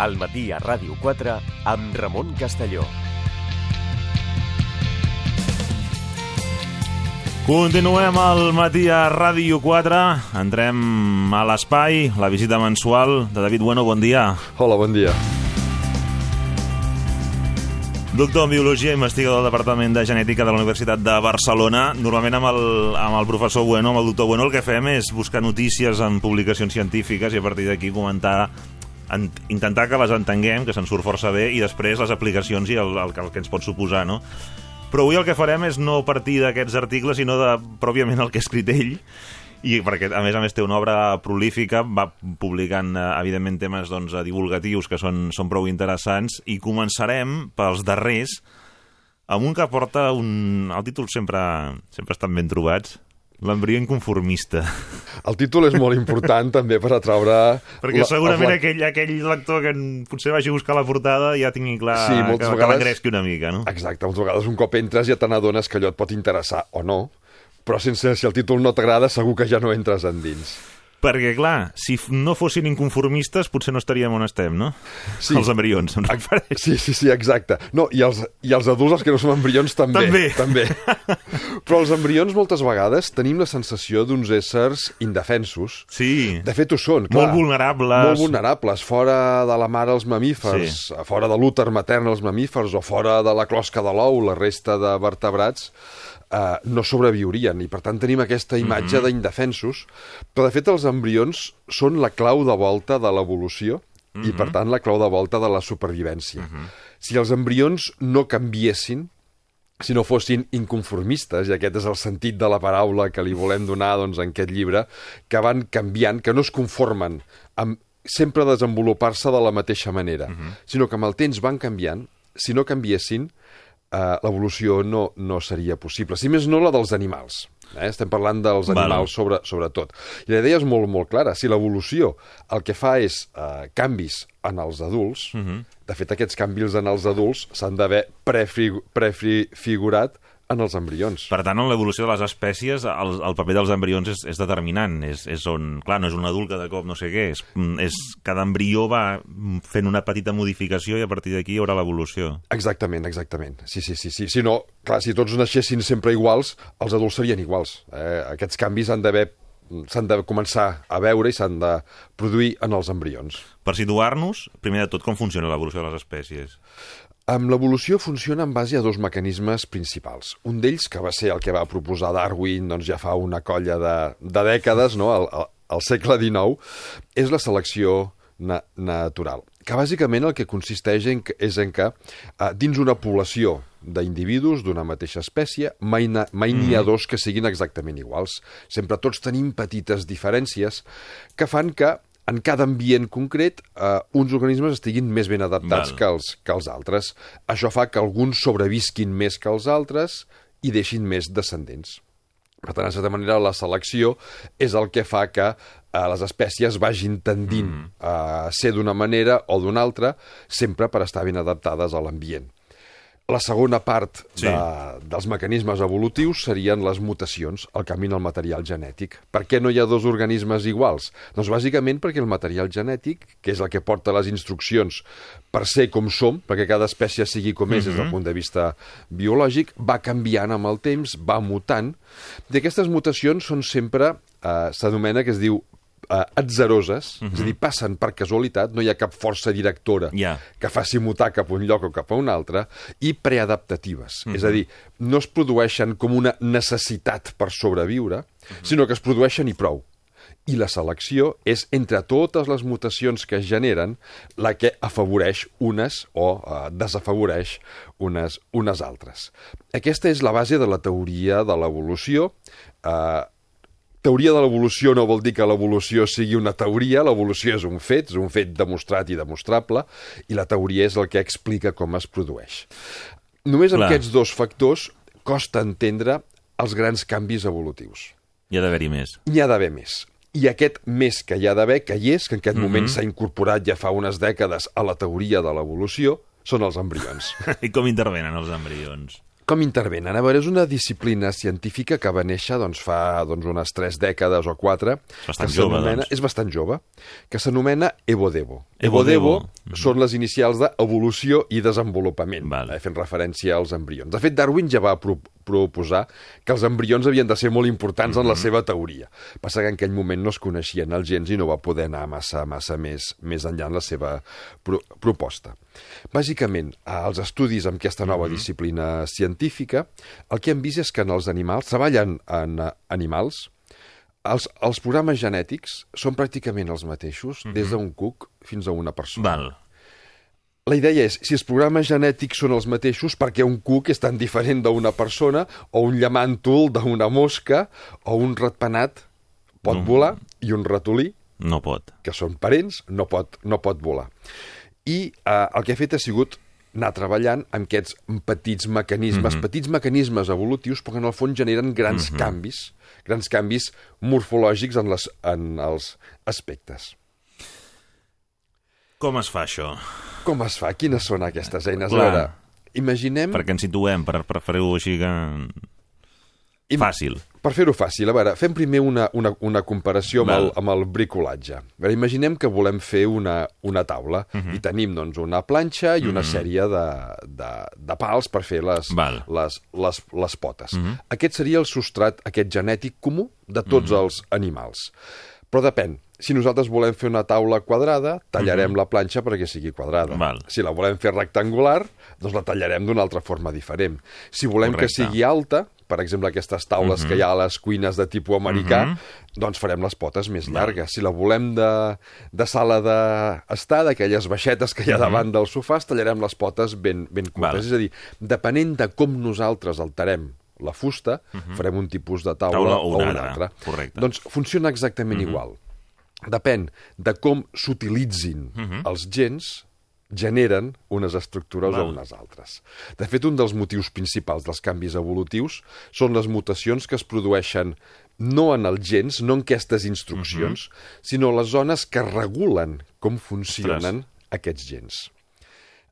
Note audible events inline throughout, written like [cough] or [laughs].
al matí a Ràdio 4 amb Ramon Castelló. Continuem al matí a Ràdio 4. Entrem a l'espai, la visita mensual de David Bueno. Bon dia. Hola, bon dia. Doctor en Biologia, investigador del Departament de Genètica de la Universitat de Barcelona. Normalment amb el, amb el professor Bueno, amb el doctor Bueno, el que fem és buscar notícies en publicacions científiques i a partir d'aquí comentar en, intentar que les entenguem, que se'n surt força bé, i després les aplicacions i el, el, el que ens pot suposar, no? Però avui el que farem és no partir d'aquests articles, sinó de, pròpiament el que ha escrit ell, i perquè a més a més té una obra prolífica, va publicant eh, evidentment temes doncs, divulgatius que són, són prou interessants. I començarem pels darrers amb un que porta un... el títol sempre, sempre estan ben trobats L'embrió inconformista. El títol és molt important [laughs] també per atraure... Perquè segurament la... aquell, aquell lector que potser vagi a buscar la portada ja tingui clar sí, que, vegades... que l'engresqui una mica, no? Exacte, moltes vegades un cop entres ja te n'adones que allò et pot interessar o no, però sense, si el títol no t'agrada segur que ja no entres endins. Perquè, clar, si no fossin inconformistes, potser no estaríem on estem, no? Sí. Els embrions, em refereix. Sí, sí, sí, exacte. No, i els, i els adults, els que no som embrions, també. També. també. [laughs] Però els embrions, moltes vegades, tenim la sensació d'uns éssers indefensos. Sí. De fet, ho són, clar. Molt vulnerables. Molt vulnerables. Fora de la mare els mamífers, sí. fora de l'úter matern els mamífers, o fora de la closca de l'ou, la resta de vertebrats, eh, no sobreviurien i per tant tenim aquesta imatge mm -hmm. d'indefensos però de fet els embrions són la clau de volta de l'evolució mm -hmm. i per mhm. tant la clau de volta de la supervivència. Mm -hmm. Si els embrions no canviessin, si no fossin inconformistes, i aquest és el sentit de la paraula que li volem donar doncs, en aquest llibre, que van canviant, que no es conformen amb sempre desenvolupar-se de la mateixa manera, uh -huh. sinó que amb el temps van canviant, si no canviessin, eh, l'evolució no, no seria possible. Si més no, la dels animals. Eh? Estem parlant dels animals sobre, sobretot. I la idea és molt, molt clara. Si l'evolució el que fa és eh, canvis en els adults, uh mhm. -huh. de fet, aquests canvis en els adults s'han d'haver prefigurat en els embrions. Per tant, en l'evolució de les espècies, el, el paper dels embrions és, és determinant. És, és on, clar, no és un adult que de cop no sé què, és, és cada embrió va fent una petita modificació i a partir d'aquí hi haurà l'evolució. Exactament, exactament. Sí, sí, sí, sí. Si no, clar, si tots naixessin sempre iguals, els adults serien iguals. Eh? Aquests canvis han d'haver s'han de començar a veure i s'han de produir en els embrions. Per situar-nos, primer de tot, com funciona l'evolució de les espècies? Amb l'evolució funciona en base a dos mecanismes principals. Un d'ells, que va ser el que va proposar Darwin doncs ja fa una colla de, de dècades, no? al, al, al segle XIX, és la selecció na natural, que bàsicament el que consisteix en, és en que uh, dins una població d'individus d'una mateixa espècie mai, mai n'hi ha mm. dos que siguin exactament iguals. Sempre tots tenim petites diferències que fan que en cada ambient concret eh, uns organismes estiguin més ben adaptats que els, que els altres. Això fa que alguns sobrevisquin més que els altres i deixin més descendents. Per tant, de certa manera, la selecció és el que fa que eh, les espècies vagin tendint mm. a ser d'una manera o d'una altra, sempre per estar ben adaptades a l'ambient. La segona part sí. de, dels mecanismes evolutius serien les mutacions, el canvi en el material genètic. Per què no hi ha dos organismes iguals? Doncs bàsicament perquè el material genètic, que és el que porta les instruccions per ser com som, perquè cada espècie sigui com és mm -hmm. des del mhm. punt de vista biològic, va canviant amb el temps, va mutant, i aquestes mutacions són sempre, eh, s'anomena que es diu eh, atzeroses, uh -huh. és a dir, mhm. passen per casualitat, no hi ha cap força directora yeah. que faci mutar cap a un lloc o cap a un altre, i preadaptatives. Uh -huh. És a mhm. dir, no es produeixen com una necessitat per sobreviure, uh mhm. -huh. sinó que es produeixen i prou. I la selecció és, entre totes les mutacions que es generen, la que afavoreix unes o eh, desafavoreix unes, unes altres. Aquesta és la base de la teoria de l'evolució, eh, teoria de l'evolució no vol dir que l'evolució sigui una teoria, l'evolució és un fet, és un fet demostrat i demostrable, i la teoria és el que explica com es produeix. Només amb Clar. aquests dos factors costa entendre els grans canvis evolutius. Hi ha d'haver-hi més. Hi ha d'haver més. I aquest més que hi ha d'haver, que hi és, que en aquest mm -hmm. moment s'ha incorporat ja fa unes dècades a la teoria de l'evolució, són els embrions. [laughs] I com intervenen els embrions? Com intervenen? A veure, és una disciplina científica que va néixer doncs, fa doncs, unes tres dècades o quatre. bastant que jove, doncs. És bastant jove, que s'anomena Evodevo. Evodevo. Evodevo són les inicials d'evolució i desenvolupament, Val. eh, fent referència als embrions. De fet, Darwin ja va proposar que els embrions havien de ser molt importants en la seva teoria. Passa que en aquell moment no es coneixien els gens i no va poder anar massa, massa més, més enllà en la seva pro proposta. Bàsicament, als estudis amb aquesta nova disciplina científica, el que hem vist és que en els animals, treballen en eh, animals, els, els programes genètics són pràcticament els mateixos, des d'un cuc fins a una persona. Val. La idea és, si els programes genètics són els mateixos, perquè un cuc és tan diferent d'una persona, o un llamàntol d'una mosca, o un ratpenat pot No. volar, i un ratolí, No pot. que són parents, no pot, no pot volar. I eh, el que he fet ha sigut anar treballant amb aquests petits mecanismes, petits mecanismes evolutius, però que en el fons generen grans canvis, grans canvis morfològics en, les, en els aspectes. Com es fa això? Com es fa? Quines són aquestes eines? Clar. A veure, imaginem... Perquè ens situem, per, per fer-ho així que... Fàcil. Per fer-ho fàcil, a veure, fem primer una, una, una comparació amb Val. el, amb el bricolatge. A veure, imaginem que volem fer una, una taula uh Mhm. -huh. i tenim doncs, una planxa i una uh -huh. sèrie de, de, de pals per fer les, Val. Mhm. les, les, les potes. Uh -huh. Aquest seria el substrat, aquest genètic comú de tots uh -huh. els animals. Però depèn. Si nosaltres volem fer una taula quadrada, tallarem la planxa perquè sigui quadrada. Mhm. Val. Si la volem fer rectangular, doncs la tallarem d'una altra forma diferent. Si volem Correcte. que sigui alta, per exemple, aquestes taules que hi ha a les cuines de tipus americà, doncs farem les potes més llargues. Si la volem de, de sala d'estar, d'aquelles baixetes que hi ha davant del sofà, tallarem les potes ben, ben curtes. Val. És a dir, depenent de com nosaltres alterem la fusta, farem un tipus de taula, Taula o o una un altra. Correcte. Doncs funciona exactament igual. Depèn de com s'utilitzin els gens, generen unes estructures Val. o unes altres. De fet, un dels motius principals dels canvis evolutius són les mutacions que es produeixen no en els gens, no en aquestes instruccions, sinó a les zones que regulen com funcionen aquests gens.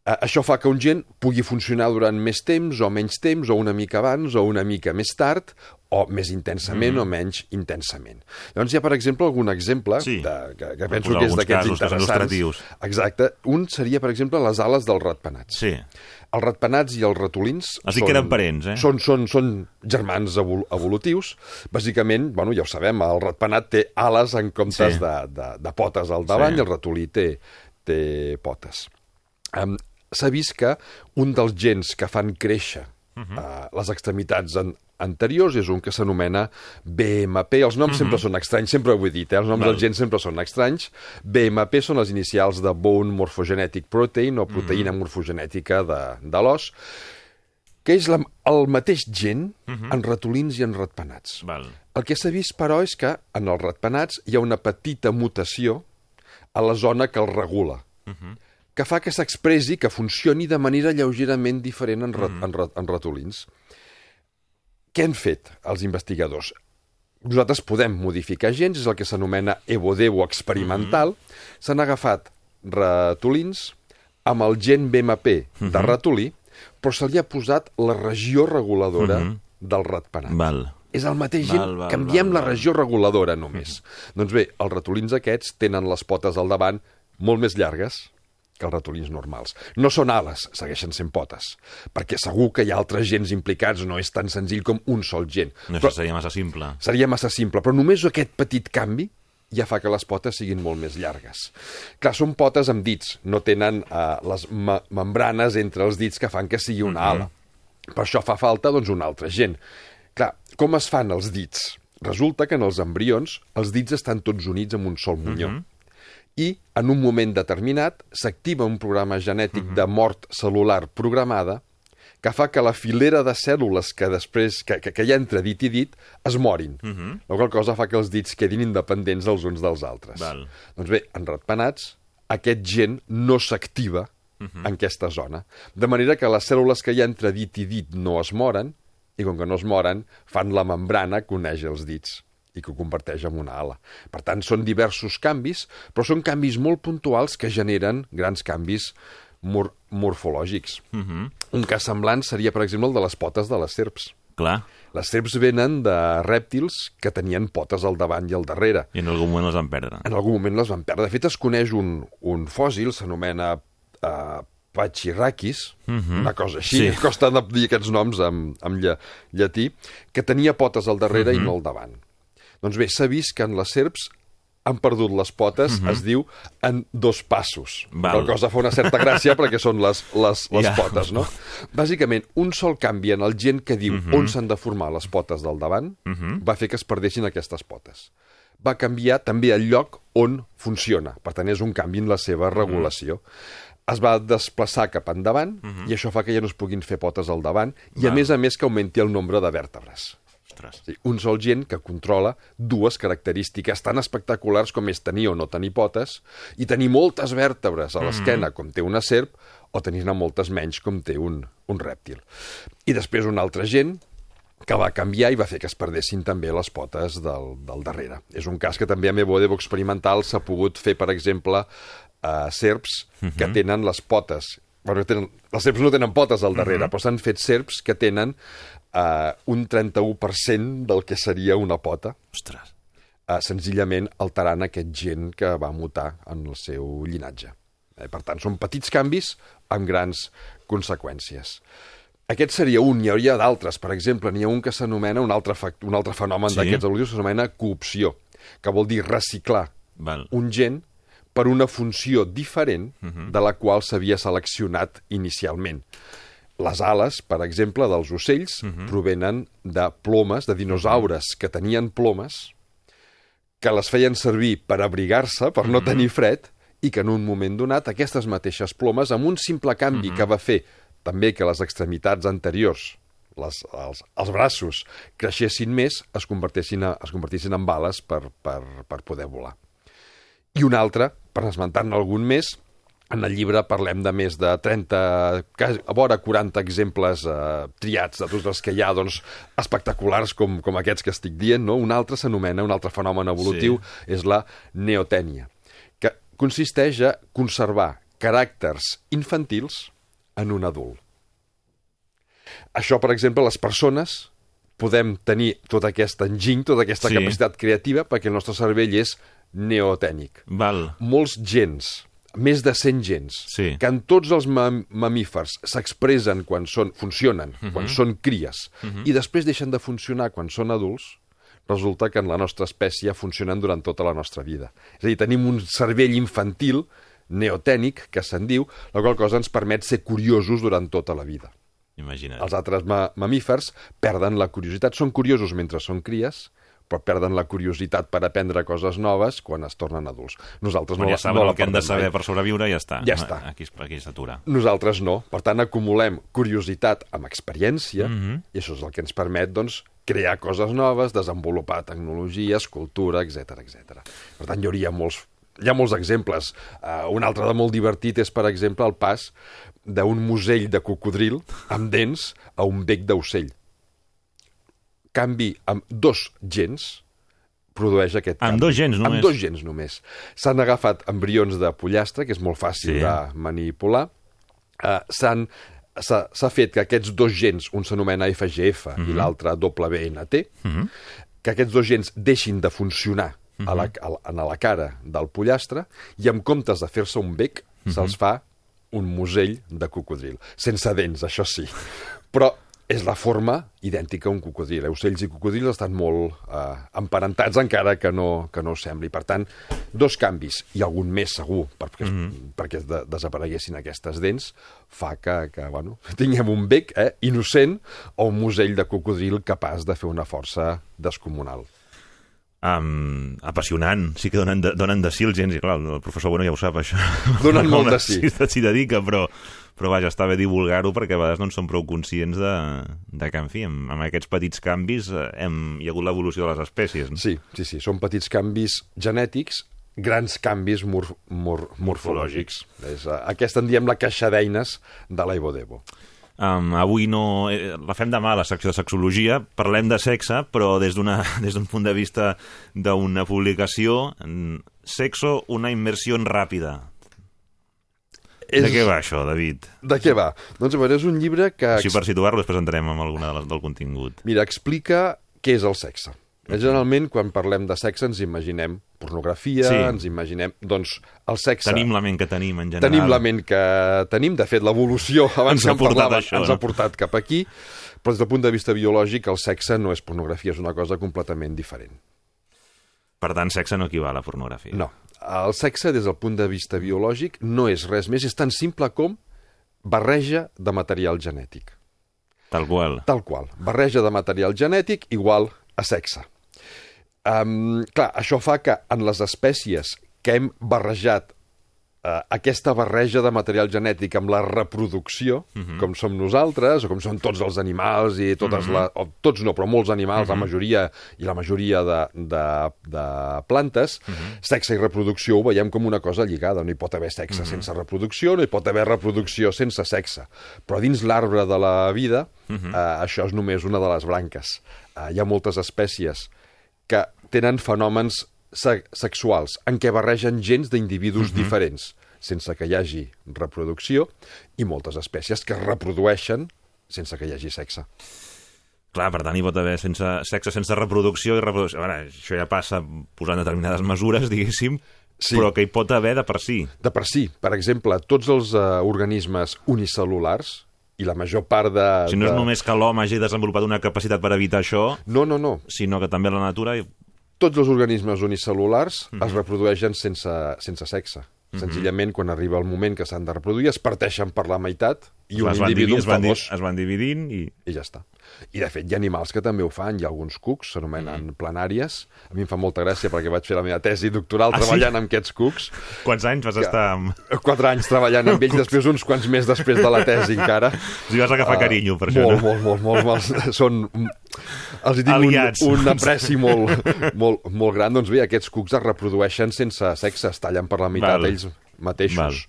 Això fa que un gen pugui funcionar durant més temps o menys temps, o una mica abans o una mica més tard, o més intensament Mm. o menys intensament. Llavors hi ha, per exemple, algun exemple Sí. de, que, que penso que és d'aquests són interessants. Exacte. Un seria, per exemple, les ales dels ratpenats. Sí. Els ratpenats i els ratolins... Dit que eren parents, eh? Són, són, són germans evol evolutius. Bàsicament, bueno, ja ho sabem, el ratpenat té ales en comptes Sí. de, de, de potes al davant Sí. i el ratolí té, té potes. Um, S'ha vist que un dels gens que fan créixer uh -huh. uh, les extremitats en, anteriors és un que s'anomena BMP. Els noms uh -huh. sempre són estranys, sempre ho he dit, eh? els noms. Val. dels gens sempre són estranys. BMP són les inicials de Bone Morphogenetic Protein o proteïna Mhm. morfogenètica de, de l'os, que és la, el mateix gen en ratolins i en ratpenats. Val. El que s'ha vist, però, és que en els ratpenats hi ha una petita mutació a la zona que el regula, que fa que s'expressi, que funcioni de manera lleugerament diferent en, rat, en, rat, en ratolins. Què han fet els investigadors? Nosaltres podem modificar gens, és el que s'anomena evodevo experimental. S'han agafat ratolins amb el gen BMP de ratolí, però se li ha posat la regió reguladora del ratpenat. Val. És el mateix gen, Val, val, canviem val, la val. regió reguladora només. Doncs bé, els ratolins aquests tenen les potes al davant molt més llargues que els ratolins normals. No són ales, segueixen sent potes, perquè segur que hi ha altres gens implicats, no és tan senzill com un sol gen. No, Però seria massa simple. seria massa simple, però només aquest petit canvi ja fa que les potes siguin molt més llargues. Clar, són potes amb dits, no tenen eh, les me membranes entre els dits que fan que sigui una ala. Per això fa falta doncs, un altre gen. Clar, com es fan els dits? Resulta que en els embrions els dits estan tots units amb un sol munyó. I en un moment determinat s'activa un programa genètic de mort celular programada que fa que la filera de cèl·lules que després que, que, que hi ha entre dit i dit es morin. Uh -huh. La qual cosa fa que els dits quedin independents els uns dels altres. Val. Doncs bé, en ratpenats, aquest gen no s'activa uh -huh. en aquesta zona. De manera que les cèl·lules que hi ha entre dit i dit no es moren, i com que no es moren, fan la membrana que uneix els dits i que ho converteix en una ala. Per tant, són diversos canvis, però són canvis molt puntuals que generen grans canvis mor morfològics. Uh -huh. Un cas semblant seria, per exemple, el de les potes de les serps. Clar. Les serps venen de rèptils que tenien potes al davant i al darrere. I en algun moment les van perdre. En algun moment les van perdre. De fet, es coneix un, un fòssil, s'anomena uh, Pachyrhachis, uh -huh. una cosa així, Sí. costa de dir aquests noms en lla, llatí, que tenia potes al darrere uh -huh. i no al davant. Doncs bé, s'ha vist que en les serps han perdut les potes, uh -huh. es diu, en dos passos. Val. La cosa fa una certa gràcia [laughs] perquè són les, les, les Ja. potes, no? Bàsicament, un sol canvi en el gen que diu uh -huh. on s'han de formar les potes del davant uh -huh. va fer que es perdessin aquestes potes. Va canviar també el lloc on funciona. Per tant, és un canvi en la seva regulació. Uh -huh. Es va desplaçar cap endavant uh -huh. i això fa que ja no es puguin fer potes al davant i, a Val. més a més, que augmenti el nombre de vèrtebres. Ostres. Sí, un sol gen que controla dues característiques tan espectaculars com és tenir o no tenir potes i tenir moltes vèrtebres a l'esquena, com té una serp, o tenir-ne moltes menys, com té un, un rèptil. I després un altre gen que va canviar i va fer que es perdessin també les potes del, del darrere. És un cas que també a Mevodevo experimental s'ha pogut fer, per exemple, a serps que tenen les potes bueno, tenen, les serps no tenen potes al darrere, però s'han fet serps que tenen uh, un 31% del que seria una pota, Ostres. uh, senzillament alterant aquest gen que va mutar en el seu llinatge. Eh, per tant, són petits canvis amb grans conseqüències. Aquest seria un, hi hauria d'altres. Per exemple, n'hi ha un que s'anomena, un, altre un altre fenomen Sí. d'aquests evolutius, s'anomena coopció, que vol dir reciclar Val. un gen per una funció diferent de la qual s'havia seleccionat inicialment. Les ales, per exemple, dels ocells, provenen de plomes, de dinosaures que tenien plomes, que les feien servir per abrigar-se, per no tenir fred, i que en un moment donat aquestes mateixes plomes, amb un simple canvi que va fer també que les extremitats anteriors, les, els, els braços, creixessin més, es convertessin, a, es convertissin en bales per, per, per poder volar. I un altre, per esmentar-ne algun més, en el llibre parlem de més de 30, quasi- a vora 40 exemples eh, triats de tots els que hi ha, doncs, espectaculars com, com aquests que estic dient. No? Un altre s'anomena, un altre fenomen evolutiu, sí. és la neotènia, que consisteix a conservar caràcters infantils en un adult. Això, per exemple, les persones podem tenir tot aquest enginy, tota aquesta Sí. capacitat creativa, perquè el nostre cervell és neotènic. Val. Molts gens, més de 100 gens, Sí. que en tots els mam mamífers s'expressen quan són, funcionen, uh Mhm. -huh. quan són cries, uh -huh. i després deixen de funcionar quan són adults, resulta que en la nostra espècie funcionen durant tota la nostra vida. És a dir, tenim un cervell infantil, neotènic, que se'n diu, la qual cosa ens permet ser curiosos durant tota la vida. Imagina't. Els altres ma mamífers perden la curiositat. Són curiosos mentre són cries, però perden la curiositat per aprendre coses noves quan es tornen adults. Nosaltres Quan no, ja saben no el que han de saber mai. per sobreviure, ja està. Ja està. Aquí, aquí s'atura. Nosaltres no. Per tant, acumulem curiositat amb experiència Mhm. i això és el que ens permet doncs, crear coses noves, desenvolupar tecnologies, cultura, etc etc. Per tant, hi hauria molts, hi ha molts exemples. Uh, un altre de molt divertit és, per exemple, el pas d'un musell de cocodril amb dents a un bec d'ocell. Canvi amb dos gens produeix aquest Amb canvi. dos gens només? Amb dos gens només. S'han agafat embrions de pollastre, que és molt fàcil Sí. de manipular, uh, s'han s'ha fet que aquests dos gens, un s'anomena FGF Mhm. i l'altre WNT, que aquests dos gens deixin de funcionar a la, a la, a la cara del pollastre i en comptes de fer-se un bec, Mhm. se'ls fa un musell de cocodril. Sense dents, això sí. Però és la forma idèntica a un cocodril. Eh? Ocells i cocodrils estan molt eh, emparentats encara que no, que no sembli. Per tant, dos canvis, i algun més segur, perquè, mm -hmm. perquè de, desapareguessin aquestes dents, fa que, que bueno, [laughs] tinguem un bec eh, innocent o un musell de cocodril capaç de fer una força descomunal. Um, apassionant, sí que donen de, donen de si els gens, i clar, el professor Bueno ja ho sap, això. Donen [laughs] molt de si. S'hi dedica, però, però vaja, està bé divulgar-ho perquè a vegades no en som prou conscients de, de que, en fi, amb, amb aquests petits canvis eh, hem, hi ha hagut l'evolució de les espècies. No? Sí, sí, sí, són petits canvis genètics, grans canvis mor mor morfològics. És, uh, aquesta en diem la caixa d'eines de l'Aivodebo. Um, avui no... Eh, la fem demà, la secció de sexologia. Parlem de sexe, però des [laughs] d'un punt de vista d'una publicació, mm, sexo, una immersió ràpida. És... De què va això, David? De què va? Doncs a veure, és un llibre que... Així per situar-lo després entrarem amb alguna de les, del contingut. Mira, explica què és el sexe. Generalment, quan parlem de sexe, ens imaginem pornografia, Sí. ens imaginem... Doncs el sexe... Tenim la ment que tenim, en general. tenim la ment que tenim. De fet, l'evolució, abans Ens que ha en portat parlava, això, ens no? ha portat cap aquí. Però des del punt de vista biològic, el sexe no és pornografia, és una cosa completament diferent. Per tant, sexe no equival a pornografia. No. El sexe, des del punt de vista biològic, no és res més, és tan simple com barreja de material genètic. Tal qual. Tal qual. Barreja de material genètic igual a sexe. Um, clar, això fa que en les espècies que hem barrejat uh, aquesta barreja de material genètic amb la reproducció, uh -huh. com som nosaltres, o com són tots els animals, i totes uh -huh. la, o tots no, però molts animals, uh -huh. la majoria i la majoria de, de, de plantes, uh -huh. sexe i reproducció ho veiem com una cosa lligada. No hi pot haver sexe uh -huh. sense reproducció, no hi pot haver reproducció sense sexe. Però dins l'arbre de la vida, uh -huh. uh, això és només una de les branques. Uh, hi ha moltes espècies que tenen fenòmens se sexuals en què barregen gens d'individus uh -huh. diferents sense que hi hagi reproducció i moltes espècies que es reprodueixen sense que hi hagi sexe. Clar, per tant, hi pot haver sense, sexe sense reproducció i reproducció. Veure, això ja passa posant determinades mesures, [laughs] diguéssim, Sí. però que hi pot haver de per si. De per si, per exemple, tots els uh, organismes unicel·lulars i la major part de... Si no és de... només que l'home hagi desenvolupat una capacitat per evitar això, No, no, no. sinó que també la natura... Tots els organismes unicel·lulars mm -hmm. es reprodueixen sense, sense sexe. Senzillament, quan arriba el moment que s'han de reproduir, es parteixen per la meitat i un es van, individu dividint, en es, van, dos. es van dividint i... i ja està. I, de fet, hi ha animals que també ho fan. Hi ha alguns cucs, s'anomenen mm. planàries. A mi em fa molta gràcia perquè vaig fer la meva tesi doctoral Ah, sí? treballant amb aquests cucs. Quants anys vas estar amb... Quatre anys treballant amb ells, després uns quants més després de la tesi encara. Si vas agafar carinyo per això, molt, no? molt, molt, molt, molt, Són... Els hi tinc un, Aliats. un [laughs] apreci molt, molt, molt gran. Doncs bé, aquests cucs es reprodueixen sense sexe, es tallen per la meitat Val. ells mateixos.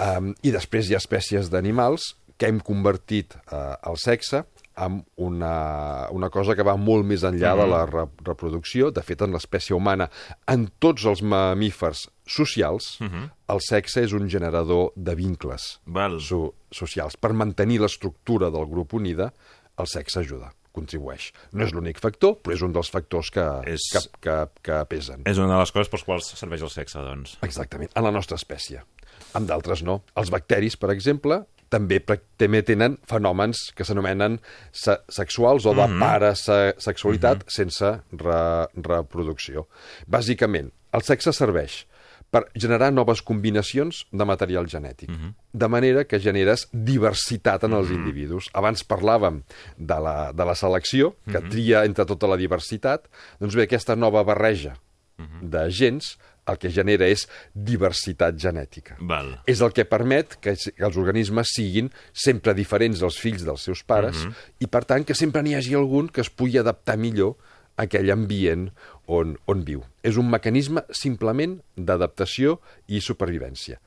Um, I després hi ha espècies d'animals que hem convertit uh, el sexe en una, una cosa que va molt més enllà de la re reproducció. De fet, en l'espècie humana, en tots els mamífers socials, el sexe és un generador de vincles Val. so socials. Per mantenir l'estructura del grup unida, el sexe ajuda, contribueix. No és l'únic factor, però és un dels factors que, És- que, que, que pesen. És una de les coses pels quals serveix el sexe, doncs. Exactament, en la nostra espècie. Amb d'altres no. Els bacteris, per exemple, també, també tenen fenòmens que s'anomenen se sexuals o de parasexualitat sense re reproducció. Bàsicament, el sexe serveix per generar noves combinacions de material genètic, de manera que generes diversitat en els individus. Abans parlàvem de la, de la selecció, que tria entre tota la diversitat, doncs bé, aquesta nova barreja de gens el que genera és diversitat genètica. Val. És el que permet que, els organismes siguin sempre diferents dels fills dels seus pares i, per tant, que sempre n'hi hagi algun que es pugui adaptar millor a aquell ambient on, on viu. És un mecanisme simplement d'adaptació i supervivència.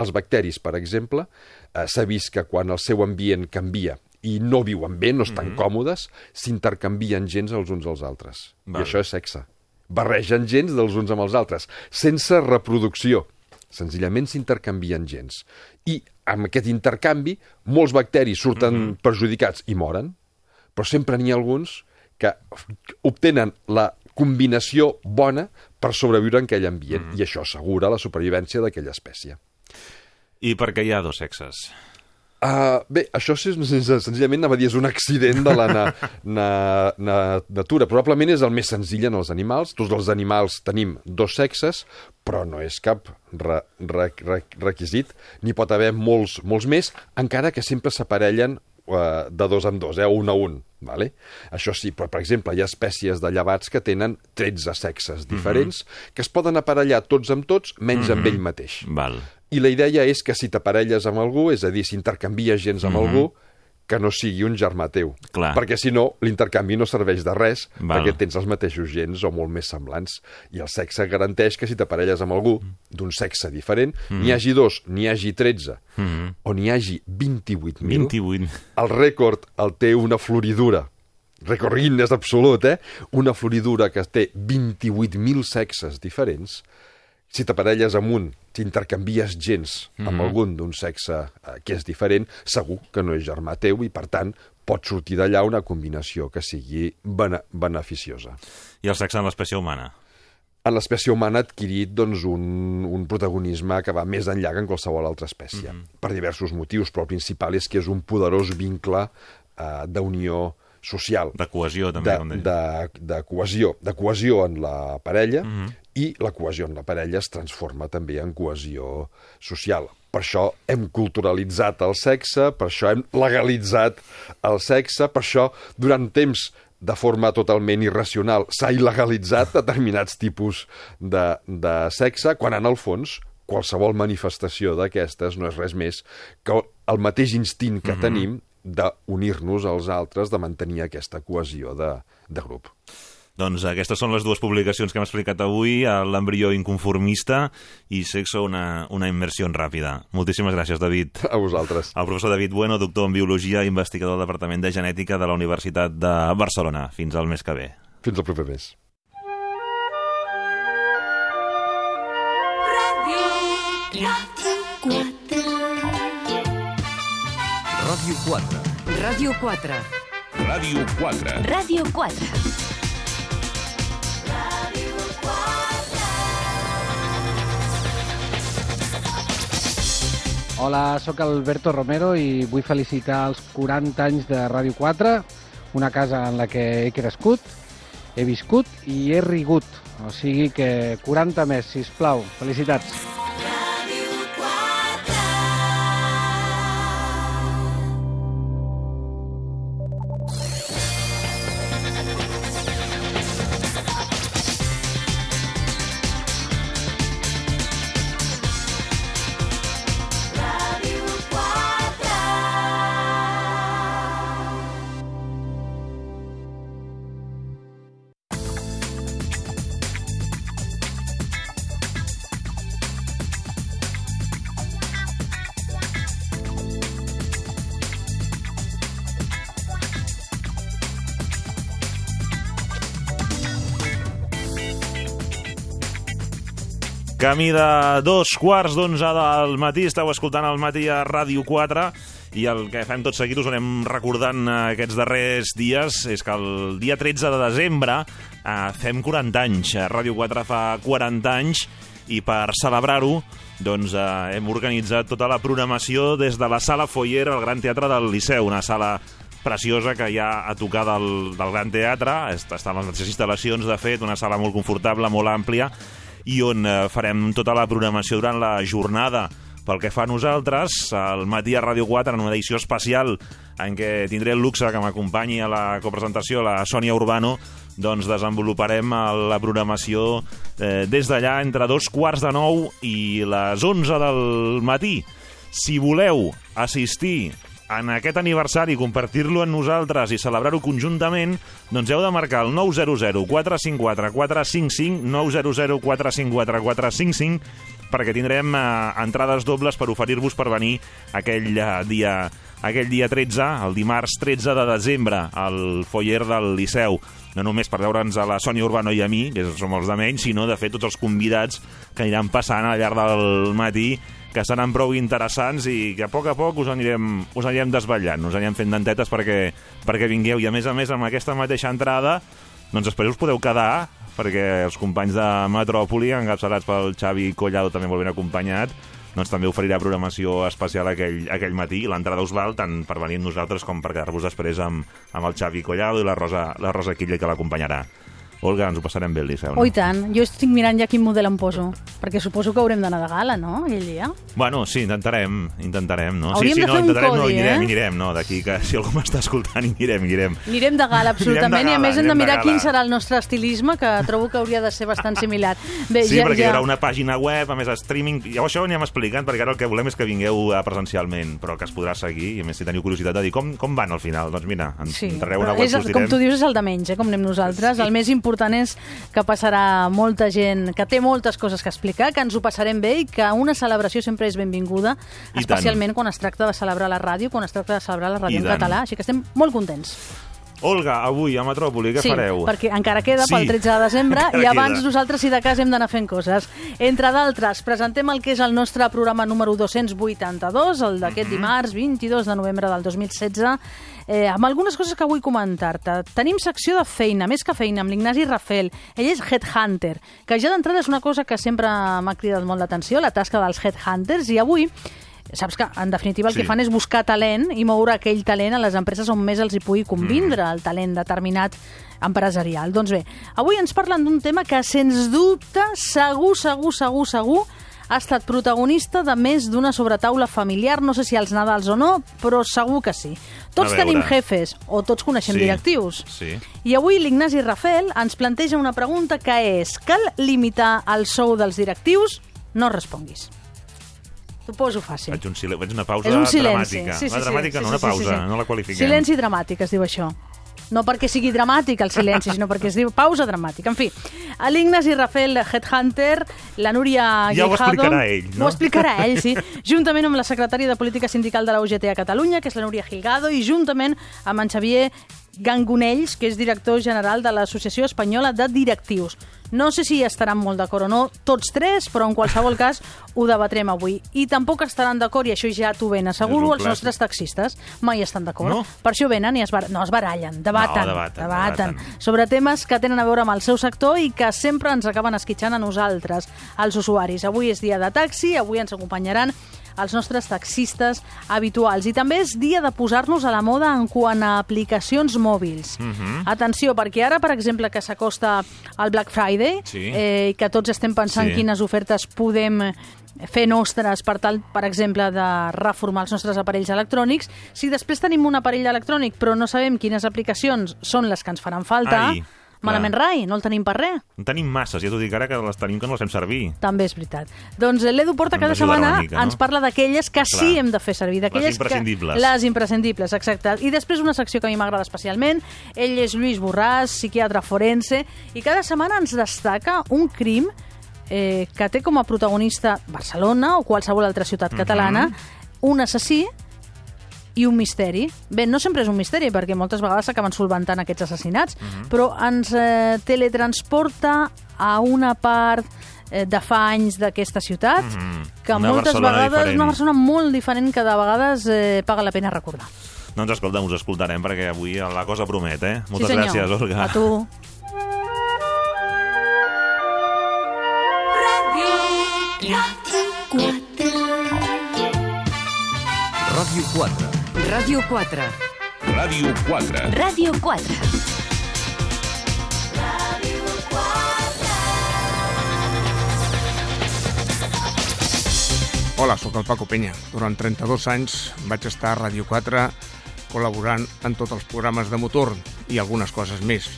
Els bacteris, per exemple, eh, s'ha vist que quan el seu ambient canvia i no viuen bé, no estan còmodes, s'intercanvien gens els uns als altres. Val. I això és sexe. Barregen gens dels uns amb els altres, sense reproducció. Senzillament s'intercanvien gens. I amb aquest intercanvi, molts bacteris surten perjudicats i moren, però sempre n'hi ha alguns que obtenen la combinació bona per sobreviure en aquell ambient, i això assegura la supervivència d'aquella espècie. I per què hi ha dos sexes? Uh, bé, això sen- senzillament anava a dir, és un accident de la na, [laughs] na, na, natura. Probablement és el més senzill en els animals. Tots els animals tenim dos sexes, però no és cap re, re, re, requisit. N'hi pot haver molts, molts més, encara que sempre s'aparellen uh, de dos en dos, eh, un a un. Vale? Això sí, però per exemple hi ha espècies de llevats que tenen 13 sexes diferents que es poden aparellar tots amb tots menys amb ell mateix. Val. I la idea és que si t'aparelles amb algú, és a dir, si intercanvies gens amb algú, que no sigui un germà teu. Clar. Perquè si no, l'intercanvi no serveix de res, Val. perquè tens els mateixos gens o molt més semblants. I el sexe garanteix que si t'aparelles amb algú d'un sexe diferent, n'hi hagi dos, n'hi hagi 13, o n'hi hagi 28.000, 28. el rècord el té una floridura rècord Guinness absolut, eh? Una floridura que té 28.000 sexes diferents, si t'aparelles amb un, t'intercanvies gens amb Mhm. algun d'un sexe eh, que és diferent, segur que no és germà teu i, per tant, pot sortir d'allà una combinació que sigui bene beneficiosa. I el sexe en l'espècie humana? En l'espècie humana ha adquirit doncs, un, un protagonisme que va més enllà que en qualsevol altra espècie, Mhm. per diversos motius, però el principal és que és un poderós vincle eh, d'unió social De cohesió, també, de, de, de cohesió, de cohesió en la parella Mhm. I la cohesió en la parella es transforma també en cohesió social. Per això hem culturalitzat el sexe, per això hem legalitzat el sexe, per això durant temps de forma totalment irracional s'ha il·legalitzat determinats tipus de, de sexe, quan en el fons qualsevol manifestació d'aquestes no és res més que el mateix instint que tenim d'unir-nos als altres, de mantenir aquesta cohesió de, de grup. Doncs aquestes són les dues publicacions que hem explicat avui, l'embrió inconformista i sexo, una, una immersió ràpida. Moltíssimes gràcies, David. A vosaltres. El professor David Bueno, doctor en Biologia i investigador del Departament de Genètica de la Universitat de Barcelona. Fins al mes que ve. Fins al proper mes. Ràdio 4. Ràdio 4. Ràdio 4. Ràdio 4. Hola, sóc Alberto Romero i vull felicitar els 40 anys de Ràdio 4, una casa en la que he crescut, he viscut i he rigut. O sigui que 40 més, si plau. Felicitats. Camí de dos quarts d'onze del matí, esteu escoltant el matí a Ràdio 4 i el que fem tot seguit, us anem recordant eh, aquests darrers dies, és que el dia 13 de desembre eh, fem 40 anys. Ràdio 4 fa 40 anys. I per celebrar-ho doncs, eh, hem organitzat tota la programació des de la Sala Foyer al Gran Teatre del Liceu, una sala preciosa que hi ha a tocar del, del Gran Teatre, està en les mateixes instal·lacions, de fet, una sala molt confortable, molt àmplia, i on eh, farem tota la programació durant la jornada. Pel que fa a nosaltres, al matí a Ràdio 4, en una edició especial en què tindré el luxe que m'acompanyi a la copresentació la Sònia Urbano, doncs desenvoluparem la programació eh, des d'allà entre dos quarts de nou i les 11 del matí. Si voleu assistir en aquest aniversari, compartir-lo amb nosaltres i celebrar-ho conjuntament, doncs heu de marcar el 900 454 455 900 454 455 perquè tindrem eh, entrades dobles per oferir-vos per venir aquell eh, dia aquell dia 13, el dimarts 13 de desembre, al foyer del Liceu. No només per veure'ns a la Sònia Urbano i a mi, que som els de menys, sinó de fer tots els convidats que aniran passant al llarg del matí que seran prou interessants i que a poc a poc us anirem, us anirem desvetllant, us anirem fent dentetes perquè, perquè vingueu. I a més a més, amb aquesta mateixa entrada, doncs després us podeu quedar, perquè els companys de Metròpoli, encapçalats pel Xavi Collado, també molt ben acompanyat, doncs també oferirà programació especial aquell, aquell matí l'entrada us val tant per venir amb nosaltres com per quedar-vos després amb, amb el Xavi Collado i la Rosa, la Rosa Quilla que l'acompanyarà. Olga, ens ho passarem bé al Liceu, no? Oh, i tant. Jo estic mirant ja quin model em poso, perquè suposo que haurem d'anar de gala, no?, aquell dia. Bueno, sí, intentarem, intentarem, no? Hauríem sí, sí, de no, fer un intentarem, no, codi, hi anirem, eh? hi anirem, no, d'aquí que si algú m'està escoltant, hi anirem, hi anirem. Anirem de gala, [laughs] absolutament, de i a més gala, hem de de mirar gala. quin serà el nostre estilisme, que trobo que hauria de ser bastant similar. Bé, Sí, ja, perquè hi ja... haurà una pàgina web, a més streaming, i això ho anem explicant, perquè ara el que volem és que vingueu presencialment, però que es podrà seguir, i a més si teniu curiositat de dir com, com van al final, doncs mira, en, Sí, entrareu a una web és, us com direm. tu dius, és el de menys, eh, com anem nosaltres. Sí. El més important és que passarà molta gent, que té moltes coses que explicar, que ens ho passarem bé i que una celebració sempre és benvinguda, I especialment quan es tracta de celebrar la ràdio, quan es tracta de celebrar la I ràdio en tant. català, així que estem molt contents. Olga, avui a Metròpoli, què sí, fareu? perquè encara queda pel Sí, 13 de desembre [laughs] i abans queda. nosaltres, si de cas, hem d'anar fent coses. Entre d'altres, presentem el que és el nostre programa número 282, el d'aquest Mhm. dimarts, 22 de novembre del 2016, eh, amb algunes coses que vull comentar-te. Tenim secció de feina, més que feina, amb l'Ignasi Rafel. Ell és headhunter, que ja d'entrada és una cosa que sempre m'ha cridat molt l'atenció, la tasca dels headhunters, i avui saps que, en definitiva, el Sí. que fan és buscar talent i moure aquell talent a les empreses on més els hi pugui convindre Mm. el talent determinat empresarial. Doncs bé, avui ens parlen d'un tema que, sens dubte, segur, segur, segur, segur, ha estat protagonista de més d'una sobretaula familiar, no sé si als Nadals o no, però segur que sí. Tots tenim jefes, o tots coneixem Sí, directius. sí. I avui l'Ignasi Rafel ens planteja una pregunta que és cal limitar el sou dels directius? No responguis. T'ho poso fàcil. Faig, un silen... Faig una pausa És un silenci. dramàtica. Sí, sí, la sí, dramàtica sí, no, sí, una sí, pausa, sí, sí. no la qualifiquem. Silenci dramàtic es diu això. No perquè sigui dramàtic el silenci, sinó perquè es diu pausa dramàtica. En fi, l'Ignasi Rafel, Headhunter, la Núria Ja ho Guijado... explicarà ell, no? Ho explicarà ell, sí. [laughs] Juntament amb la secretària de Política Sindical de la UGT a Catalunya, que és la Núria Gilgado, i juntament amb en Xavier Gangonells, que és director general de l'Associació Espanyola de Directius. No sé si estaran molt d'acord o no, tots tres, però en qualsevol cas ho debatrem avui. I tampoc estaran d'acord, i això ja t'ho ben asseguro, els nostres taxistes mai estan d'acord. No? Per això venen i es, bar... no, es barallen, debaten, No, debaten, debaten, debaten. sobre temes que tenen a veure amb el seu sector i que sempre ens acaben esquitxant a nosaltres, els usuaris. Avui és dia de taxi, avui ens acompanyaran els nostres taxistes habituals. I també és dia de posar-nos a la moda en quant a aplicacions mòbils. Mhm. Atenció, perquè ara, per exemple, que s'acosta el Black Friday Sí. eh, i que tots estem pensant Sí. quines ofertes podem fer nostres per tal, per exemple, de reformar els nostres aparells electrònics, si després tenim un aparell electrònic però no sabem quines aplicacions són les que ens faran falta, Ai, malament clar. rai, no el tenim per res. En tenim masses, ja t'ho dic ara que les tenim que no les fem servir. També és veritat. Doncs eh, l'Edu Porta cada setmana mica, no? ens parla d'aquelles que Clar. sí hem de fer servir. Les imprescindibles. Que, les imprescindibles, exacte. I després una secció que a mi m'agrada especialment. Ell és Lluís Borràs, psiquiatre forense, i cada setmana ens destaca un crim eh, que té com a protagonista Barcelona o qualsevol altra ciutat catalana, Mhm. un assassí i un misteri. Bé, no sempre és un misteri, perquè moltes vegades s'acaben solventant aquests assassinats, Mhm. però ens eh, teletransporta a una part eh, de fa anys d'aquesta ciutat, Mhm. que Una moltes Barcelona vegades, diferent. una persona molt diferent que de vegades eh, paga la pena recordar. Doncs escolta, us escoltarem perquè avui la cosa promet, eh? Moltes sí, senyor. gràcies, Olga. A tu. Ràdio 4. Ràdio 4. Ràdio 4. Ràdio 4. Hola, sóc el Paco Penya. Durant 32 anys vaig estar a Ràdio 4 col·laborant en tots els programes de motor i algunes coses més.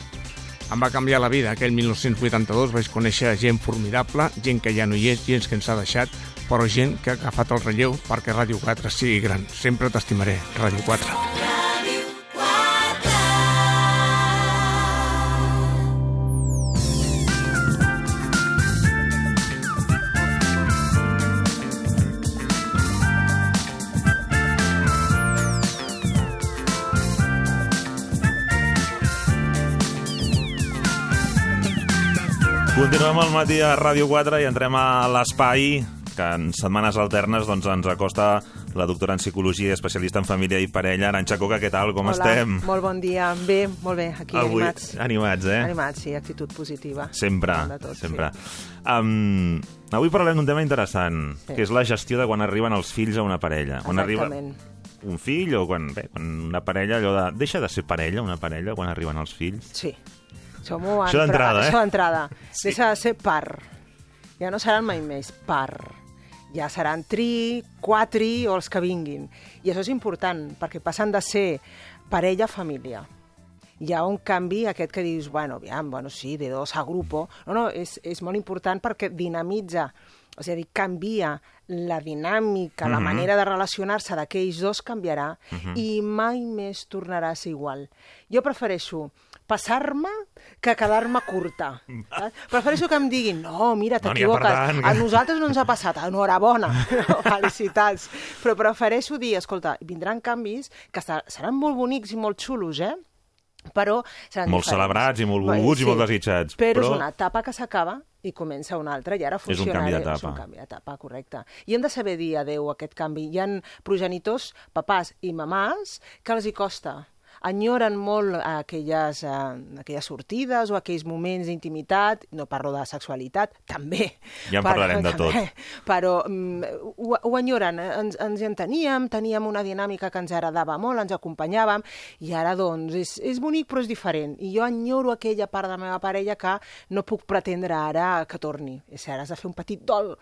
Em va canviar la vida. Aquell 1982 vaig conèixer gent formidable, gent que ja no hi és, gent que ens ha deixat, però gent que ha agafat el relleu perquè Ràdio 4 sigui gran. Sempre t'estimaré, Ràdio 4. Continuem al matí a Ràdio 4 i entrem a l'espai que en setmanes alternes doncs, ens acosta la doctora en Psicologia i especialista en família i parella, Aranxa Coca, què tal, com Hola, estem? molt bon dia. Bé, molt bé, aquí Avui, animats. Animats, eh? Animats, sí, actitud positiva. Sempre, tot, sempre. Sí. Um, avui parlem d'un tema interessant, Sí. que és la gestió de quan arriben els fills a una parella. Quan arriba un fill o quan, bé, quan una parella, allò de... Deixa de ser parella, una parella, quan arriben els fills? Sí. Això-m'ho Això d'entrada, eh? Això d'entrada. Sí. Deixa de ser par. Ja no seran mai més par. Ja seran tri, quatri o els que vinguin. I això és important, perquè passen de ser parella a família. Hi ha un canvi aquest que dius, bueno, aviam, bueno, sí, de dos a grupo. No, no, és, és molt important perquè dinamitza, a dir, canvia la dinàmica, la Mhm. manera de relacionar-se d'aquells dos canviarà i mai més tornarà a ser igual. Jo prefereixo passar-me que quedar-me curta. saps? Prefereixo que em diguin, no, mira, No t'equivoques, tant. a nosaltres no ens ha passat, enhorabona, [laughs] felicitats. Però prefereixo dir, escolta, vindran canvis que seran molt bonics i molt xulos, eh? però seran Molt diferents. celebrats i molt volguts i molt desitjats, Però, però- és una etapa que s'acaba i comença una altra, i ara És un canvi És d'etapa. un canvi d'etapa, correcte. I hem de saber dir adeu a aquest canvi. Hi ha progenitors, papàs i mamàs, que els hi costa enyoren molt aquelles, eh, aquelles sortides o aquells moments d'intimitat, no parlo de sexualitat, també. Ja en parlarem de tot. també, Però mm, ho, ho enyoren, ens, ens hi enteníem, teníem una dinàmica que ens agradava molt, ens acompanyàvem, i ara, doncs, és, és bonic però és diferent. I jo enyoro aquella part de la meva parella que no puc pretendre ara que torni. És cert, has de fer un petit dol,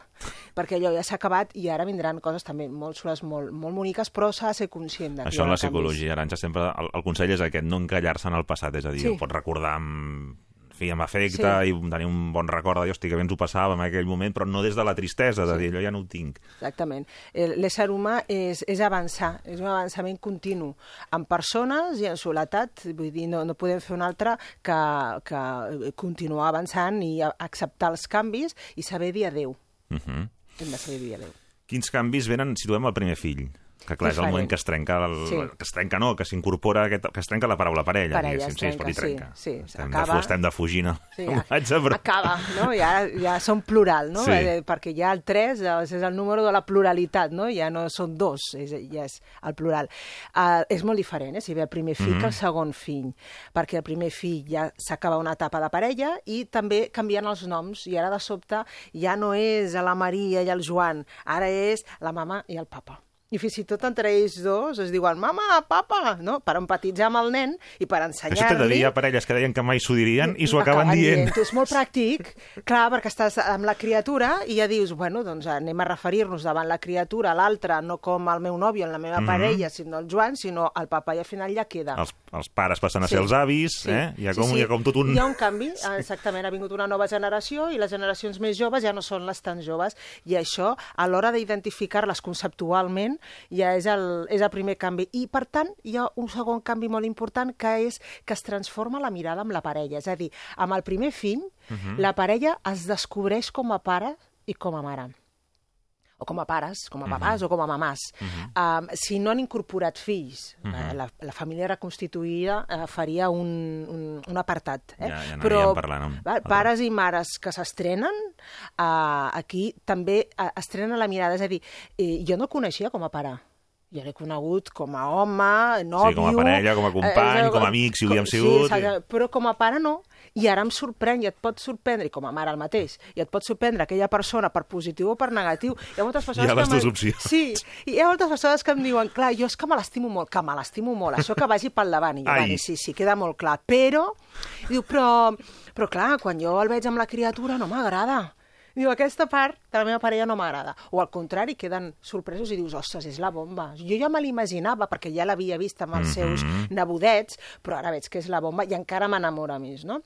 perquè allò ja s'ha acabat i ara vindran coses també molt xules, molt, molt boniques, però s'ha de ser conscient de que hi Això en la psicologia, Arantxa, sempre el, el consell és aquest, no encallar-se en el passat, és a dir, Sí. pots recordar amb, fi, amb afecte Sí. i tenir un bon record d'allò, hosti, que bé ens ho passava en aquell moment, però no des de la tristesa, de dir, allò ja no ho tinc. Exactament. El- L'ésser humà és, és avançar, és un avançament continu, en persones i en soledat, vull dir, no, no podem fer un altre que, que continuar avançant i acceptar els canvis i saber dir adeu. Uh -huh. Hem de saber dir adeu. Quins canvis venen, situem el primer fill? Que clar, és el moment que es trenca, el, Sí. que es trenca no, que s'incorpora, que es trenca la paraula parella, Parella, diguéssim. es sí, es pot dir trenca, trenca. sí, sí, estem, acaba. de, estem defugint el Sí, [laughs] llenguatge, però... Acaba, no? Ja, ja són plural, no? Sí. Eh, perquè ja el 3 és el número de la pluralitat, no? Ja no són dos, és, ja és el plural. Uh, és molt diferent, eh? Si ve el primer fill Mhm. que el segon fill, perquè el primer fill ja s'acaba una etapa de parella i també canvien els noms, i ara de sobte ja no és a la Maria i el Joan, ara és la mama i el papa. I fins i tot entre ells dos es diuen mama, papa, no? per empatitzar amb el nen i per Això t'he de ensenyar-li... dir, ha parelles que deien que mai s'ho dirien i s'ho acaben dient. És molt pràctic, clar, perquè estàs amb la criatura i ja dius, bueno, doncs anem a referir-nos davant la criatura, l'altre, no com el meu nòvio en la meva Mhm. parella, sinó el Joan, sinó el papa, i al final ja queda. Els, els pares passen a ser els avis, eh? Hi ha, com, hi ha com tot un... Hi ha un canvi, [laughs] eh, exactament. Ha vingut una nova generació i les generacions més joves ja no són les tan joves. I això, a l'hora d'identificar-les conceptualment, ja és el, és el primer canvi. I, per tant, hi ha un segon canvi molt important que és que es transforma la mirada amb la parella. És a dir, amb el primer fill, Mhm. la parella es descobreix com a pare i com a mare o com a pares, com a Mhm. papàs o com a mamàs. um, si no han incorporat fills, Mhm. eh, la, la família reconstituïda eh, faria un, un, un apartat. Eh? Ja- ja Però parlant amb- va, pares i mares que s'estrenen, uh, aquí també uh, estrenen la mirada. És a dir, eh, jo no el coneixia com a pare. Jo l'he conegut com a home, nòvio... com a parella, com a company, eh, com a amic, si ho havíem sí, sigut. exacte, però com a pare no. I ara em sorprèn, i et pot sorprendre, i com a mare el mateix, i et pot sorprendre aquella persona per positiu o per negatiu. Hi ha moltes persones Hi ha les que dues opcions. Sí, i hi ha moltes persones que em diuen, clar, jo és que me l'estimo molt, que me l'estimo molt, això que vagi pel davant. I jo, vale, sí, sí, queda molt clar. Però, diu, però, però clar, quan jo el veig amb la criatura no m'agrada. Diu, aquesta part de la meva parella no m'agrada. O al contrari, queden sorpresos i dius, ostres, és la bomba. Jo ja me l'imaginava perquè ja l'havia vist amb els seus Mhm. nebodets, però ara veig que és la bomba i encara m'enamora més, no?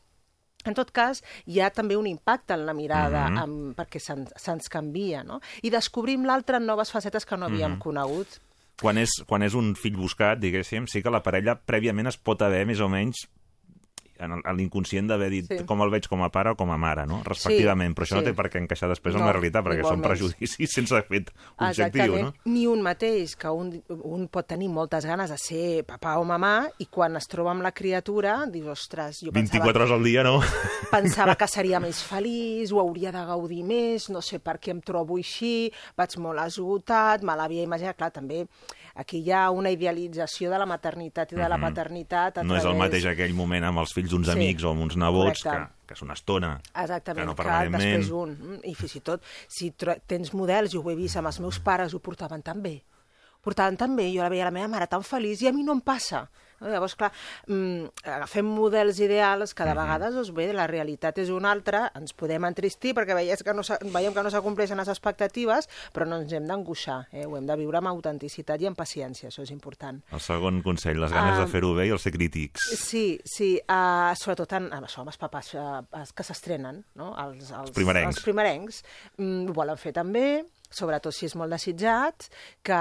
En tot cas, hi ha també un impacte en la mirada, Mhm. amb, perquè se'ns se'ns canvia, no? I descobrim l'altre en noves facetes que no havíem Mhm. conegut. Quan és, quan és un fill buscat, diguéssim, sí que la parella prèviament es pot haver més o menys en l'inconscient d'haver dit Sí. com el veig com a pare o com a mare, no? respectivament, però això no sí. té per què encaixar després No, amb la realitat, perquè són prejudicis [laughs] sense fet objectiu, no? Ni un mateix, que un, un pot tenir moltes ganes de ser papà o mamà i quan es troba amb la criatura dius, ostres, jo 24 pensava, hores al dia, no? [laughs] pensava que seria més feliç, ho hauria de gaudir més, no sé per què em trobo així, vaig molt esgotat, me l'havia imaginat, clar, també aquí hi ha una idealització de la maternitat i de la Mhm. paternitat a No és el través- mateix aquell moment amb els fills d'uns Sí, amics o amb uns nebots que, correcte. que és una estona, Exactament, que no que permanentment. després un. mm, I fins i tot, si tens models, i ho he vist amb els meus pares, ho portaven tan bé. Ho portaven tan bé, jo la veia la meva mare tan feliç, i a mi no em passa. Llavors, clar, mm, agafem models ideals que de Mhm. vegades, doncs bé, la realitat és una altra, ens podem entristir perquè veiem que no, veiem que no s'acompleixen les expectatives, però no ens hem d'angoixar, eh? ho hem de viure amb autenticitat i amb paciència, això és important. El segon consell, les ganes Ah. de fer-ho bé i el ser crítics. Sí, sí, uh, sobretot en, en això, amb els papàs uh, que s'estrenen, no? els, els, primerencs. Els primerencs mm, ho volen fer també, sobretot si és molt desitjat, que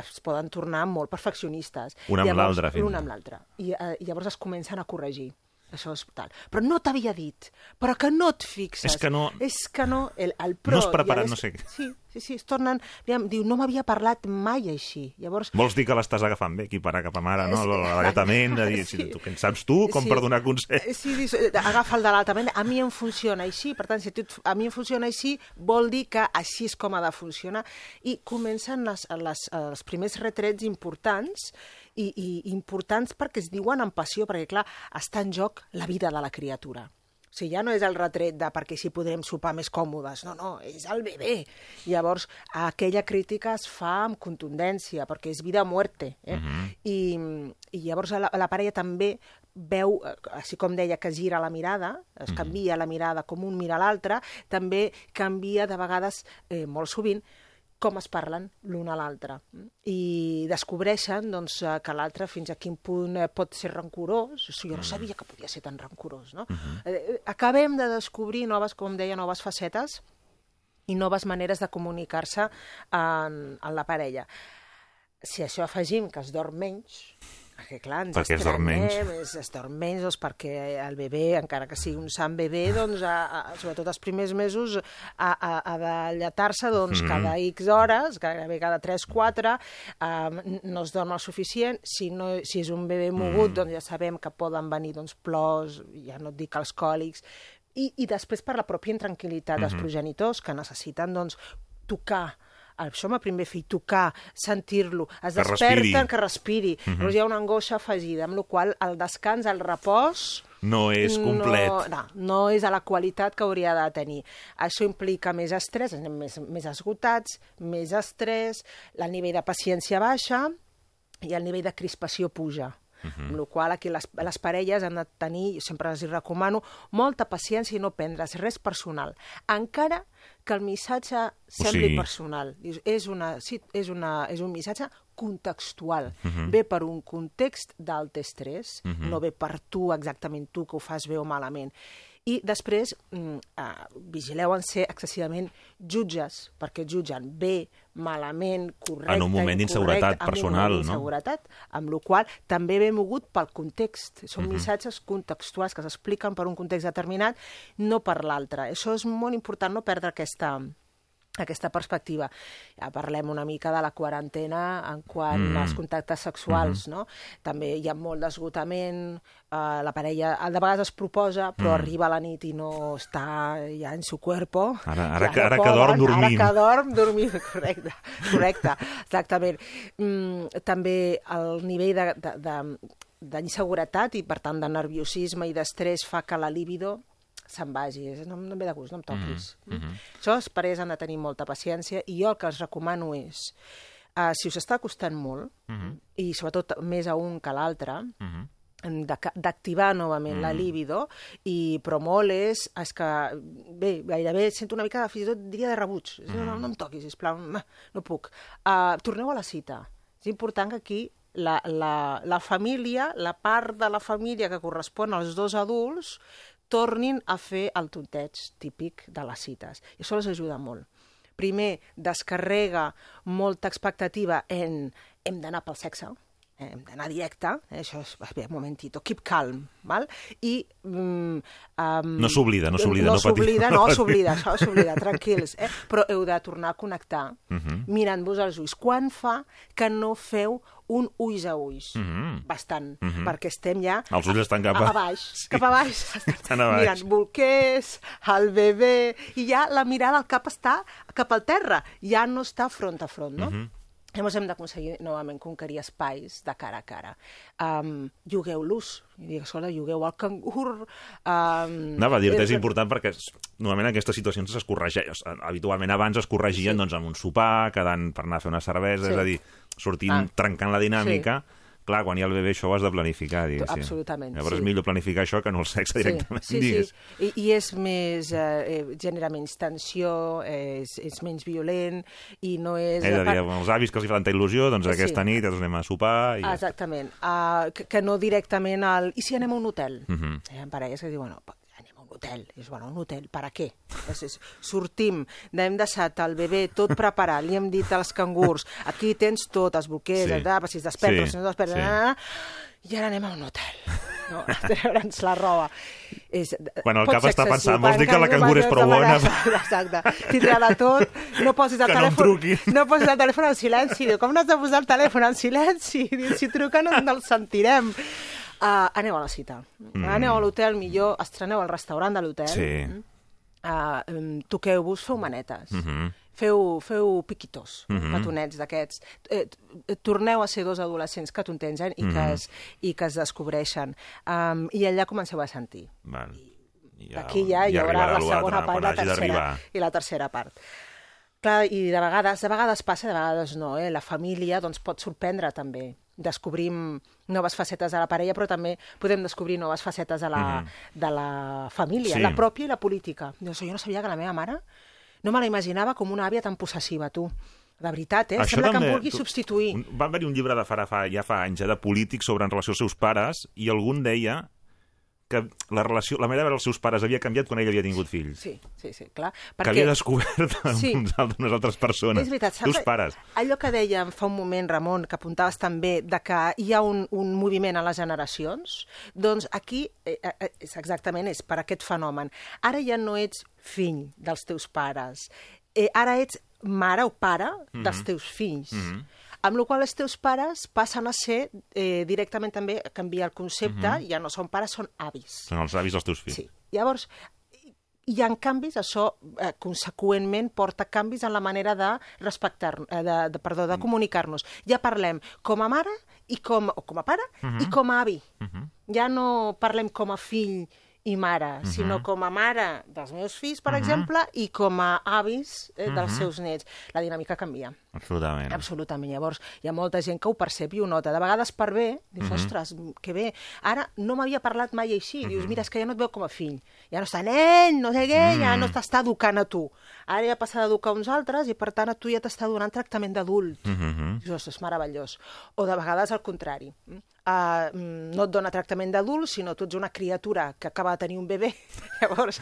es poden tornar molt perfeccionistes. Un amb l'altre, fins Un amb l'altre. I, I llavors es comencen a corregir. Això és tal. Però no t'havia dit, però que no et fixes. És que no- És que no, el, el No pro... has preparat i el no sé què. Sí, sí, sí, es tornen... Aviam, diu, no m'havia parlat mai així. Llavors, Vols dir que l'estàs agafant bé, aquí para cap a mare, no? L'alletament, de dir, si tu, què en saps tu, com per donar consell? Sí, dius, agafa el de l'altament. A mi em funciona així, per tant, si a, tu, a mi em funciona així, vol dir que així és com ha de funcionar. I comencen les, les, els primers retrets importants i, i importants perquè es diuen amb passió, perquè, clar, està en joc la vida de la criatura. O sigui, ja no és el retret de perquè si podrem sopar més còmodes, no, no, és el bebè. Llavors, aquella crítica es fa amb contundència, perquè és vida o muerte. Eh? I, I llavors la, la parella també veu, així com deia, que gira la mirada, es canvia la mirada com un mira l'altre, també canvia de vegades, eh, molt sovint, com es parlen l'un a l'altre. I descobreixen doncs, eh, que l'altre fins a quin punt eh, pot ser rancorós. O sigui, jo no sabia que podia ser tan rancorós. No? eh, acabem de descobrir noves, com deia, noves facetes i noves maneres de comunicar-se en, en la parella. Si això afegim que es dorm menys, perquè clar, ens Perquè es dorm menys. Es, es dorm menys, doncs perquè el bebè, encara que sigui un sant bebè, doncs, a, a, sobretot els primers mesos, ha, ha, ha de lletar-se doncs, Mhm. cada X hores, gairebé cada 3-4, um, no es dorm el suficient. Si, no, si és un bebè mogut, Mhm. doncs ja sabem que poden venir doncs, plors, ja no et dic els còlics, i, i després per la pròpia intranquil·litat Mhm. dels progenitors, que necessiten doncs, tocar això el primer fill, tocar, sentir-lo, es Que desperten, respiri. que respiri. Llavors hi ha una angoixa afegida, amb la qual el descans, el repòs... No és complet. No, no, no és a la qualitat que hauria de tenir. Això implica més estrès, anem més, més esgotats, més estrès, el nivell de paciència baixa i el nivell de crispació puja. Uh -huh. Amb la qual aquí les, les parelles han de tenir, sempre els hi recomano, molta paciència i no prendre's res personal. Encara que el missatge sembli sigui- personal. Dius, és, una, sí, és, una, és un missatge contextual. Uh -huh. Ve per un context d'alt estrès, uh -huh. no ve per tu, exactament tu, que ho fas bé o malament. I després, mm, eh, vigileu en ser excessivament jutges, perquè jutgen bé, malament, correcte, En un moment d'inseguretat personal, en un moment no? d'inseguretat, amb la qual també ve mogut pel context. Són missatges contextuals que s'expliquen per un context determinat, no per l'altre. Això és molt important, no perdre aquesta aquesta perspectiva. Ja parlem una mica de la quarantena en quant mm. als contactes sexuals, mm -hmm. no? També hi ha molt d'esgotament, eh, la parella de vegades es proposa, però mm. arriba a la nit i no està ja en su cuerpo. Ara- ara Ja que- no ara que dorm, dormim. Ara que dorm, dormim, [laughs] correcte, correcte, exactament. Mm, també el nivell de, de, de, d'inseguretat i, per tant, de nerviosisme i d'estrès fa que la libido se'n vagi. No, no em ve de gust, no em toquis. Mm -hmm. Això els parers han de tenir molta paciència i jo el que els recomano és, uh, si us està costant molt, mm -hmm. i sobretot més a un que a l'altre, mm -hmm d'activar novament mm. la libido i però molt és, és que bé, gairebé sento una mica fins i tot diria de rebuig mm. no, no em toquis, sisplau, no, no puc uh, torneu a la cita és important que aquí la, la, la família, la part de la família que correspon als dos adults tornin a fer el tonteig típic de les cites. I això els ajuda molt. Primer, descarrega molta expectativa en hem d'anar pel sexe, hem d'anar directe, eh, això és, bé, un momentito, keep calm, val? I... Mm, um, No s'oblida, no s'oblida, No no s'oblida, no [laughs] no s'oblida, això s'oblida, tranquils, eh? però heu de tornar a connectar Mhm. mirant-vos als ulls. Quan fa que no feu un ulls a ulls? Mhm. Bastant, Mhm. perquè estem ja Els ulls estan cap a- a, a baix, [laughs] Sí. cap a baix. [laughs] Estan a baix. Mirant bolquers, el bebè, i ja la mirada al cap està cap al terra, ja no està front a front, no? Mhm. Llavors hem d'aconseguir novament conquerir espais de cara a cara. Um, llogueu-los. I dic, escolta, llogueu el cangur... Um, Anava a dir-te, és important perquè normalment aquestes situacions es corregeixen. Habitualment abans es corregien Sí. doncs, amb un sopar, quedant per anar a fer una cervesa, Sí. és a dir, sortint, Ah. trencant la dinàmica. Clar, quan hi ha el bebè això ho has de planificar, diguéssim. Absolutament, Llavors sí. és millor planificar això que no el sexe directament, sí, sí, digues. sí. I, I és més... Eh, eh, genera menys tensió, eh, és, és menys violent i no és... És a dir, amb els avis que els hi fa tanta il·lusió, doncs Sí. aquesta nit doncs anem a sopar i... ja. Exactament. Uh, que, que no directament al... I si anem a un hotel? Uh Mhm. -huh. Hi ha parelles que diuen, bueno, hotel. I és, bueno, un hotel, per a què? És, sortim, hem deixat el bebè tot preparat, li hem dit als cangurs, aquí tens tot, els bolquers, Sí. sí. si es desperta, Sí, si no es desperta, sí. i ara anem a un hotel. no? treure'ns la roba. És, Quan el cap està pensant, vols dir que la quan cangur és prou bona? [laughs] Exacte. Tindrà de tot. No posis el Que no telèfon... truquin. No posis el telèfon en silenci. Diu, com no has de posar el telèfon en silenci? Diu, si truquen no el sentirem. Uh, aneu a la cita. Mm. Aneu a l'hotel, millor estreneu al restaurant de l'hotel. Sí. Uh, Toqueu-vos, feu manetes. Mhm. Feu, feu piquitos, Mhm. petonets d'aquests. Eh, torneu a ser dos adolescents que tontegen i, Mhm. que es, i que es descobreixen. Um, I allà comenceu a sentir. Val. I Aquí ja hi haurà la segona part la, tercera, i la tercera part. Clar, i de vegades, de vegades passa, de vegades no, eh? La família doncs, pot sorprendre també. Descobrim noves facetes de la parella, però també podem descobrir noves facetes de la, de la família, Sí. la pròpia i la política. Dius, jo no sabia que la meva mare no me la imaginava com una àvia tan possessiva, tu. De veritat, eh? Això Sembla que també- em vulgui tu- substituir. Un, va haver-hi un llibre de fa, fa, ja fa anys, eh, de polítics sobre en relació als seus pares, i algun deia que la relació, la manera de veure els seus pares havia canviat quan ell havia tingut fills. Sí, sí, sí, clar. Que havia descobert Sí. uns altres, unes altres persones. És veritat, Teus pares. allò que dèiem fa un moment, Ramon, que apuntaves també de que hi ha un, un moviment a les generacions, doncs aquí eh, eh, és exactament és per aquest fenomen. Ara ja no ets fill dels teus pares, eh, ara ets mare o pare dels teus fills. Amb la qual els teus pares passen a ser eh, directament també, canvia el concepte, ja no són pares, són avis. Són els avis dels teus fills. Sí. Llavors, hi ha canvis, això eh, conseqüentment porta canvis en la manera de respectar, eh, de, de, perdó, de comunicar-nos. Ja parlem com a mare i com, o com a pare i com a avi. Ja no parlem com a fill i mare, sinó com a mare dels meus fills, per exemple, i com a avis eh, dels seus nets. La dinàmica canvia. Absolutament. Absolutament. Llavors, hi ha molta gent que ho percep i ho nota. De vegades per bé, dius, ostres, que bé. Ara no m'havia parlat mai així. Dius, mira, és que ja no et veu com a fill. Ja no està nen, no sé què, ja no t'està educant a tu. Ara ja passa d'educar uns altres i, per tant, a tu ja t'està donant tractament d'adult. Dius, ostres, és meravellós. O de vegades al contrari. Uh, no et dona tractament d'adult, sinó tu ets una criatura que acaba de tenir un bebè. [laughs] Llavors,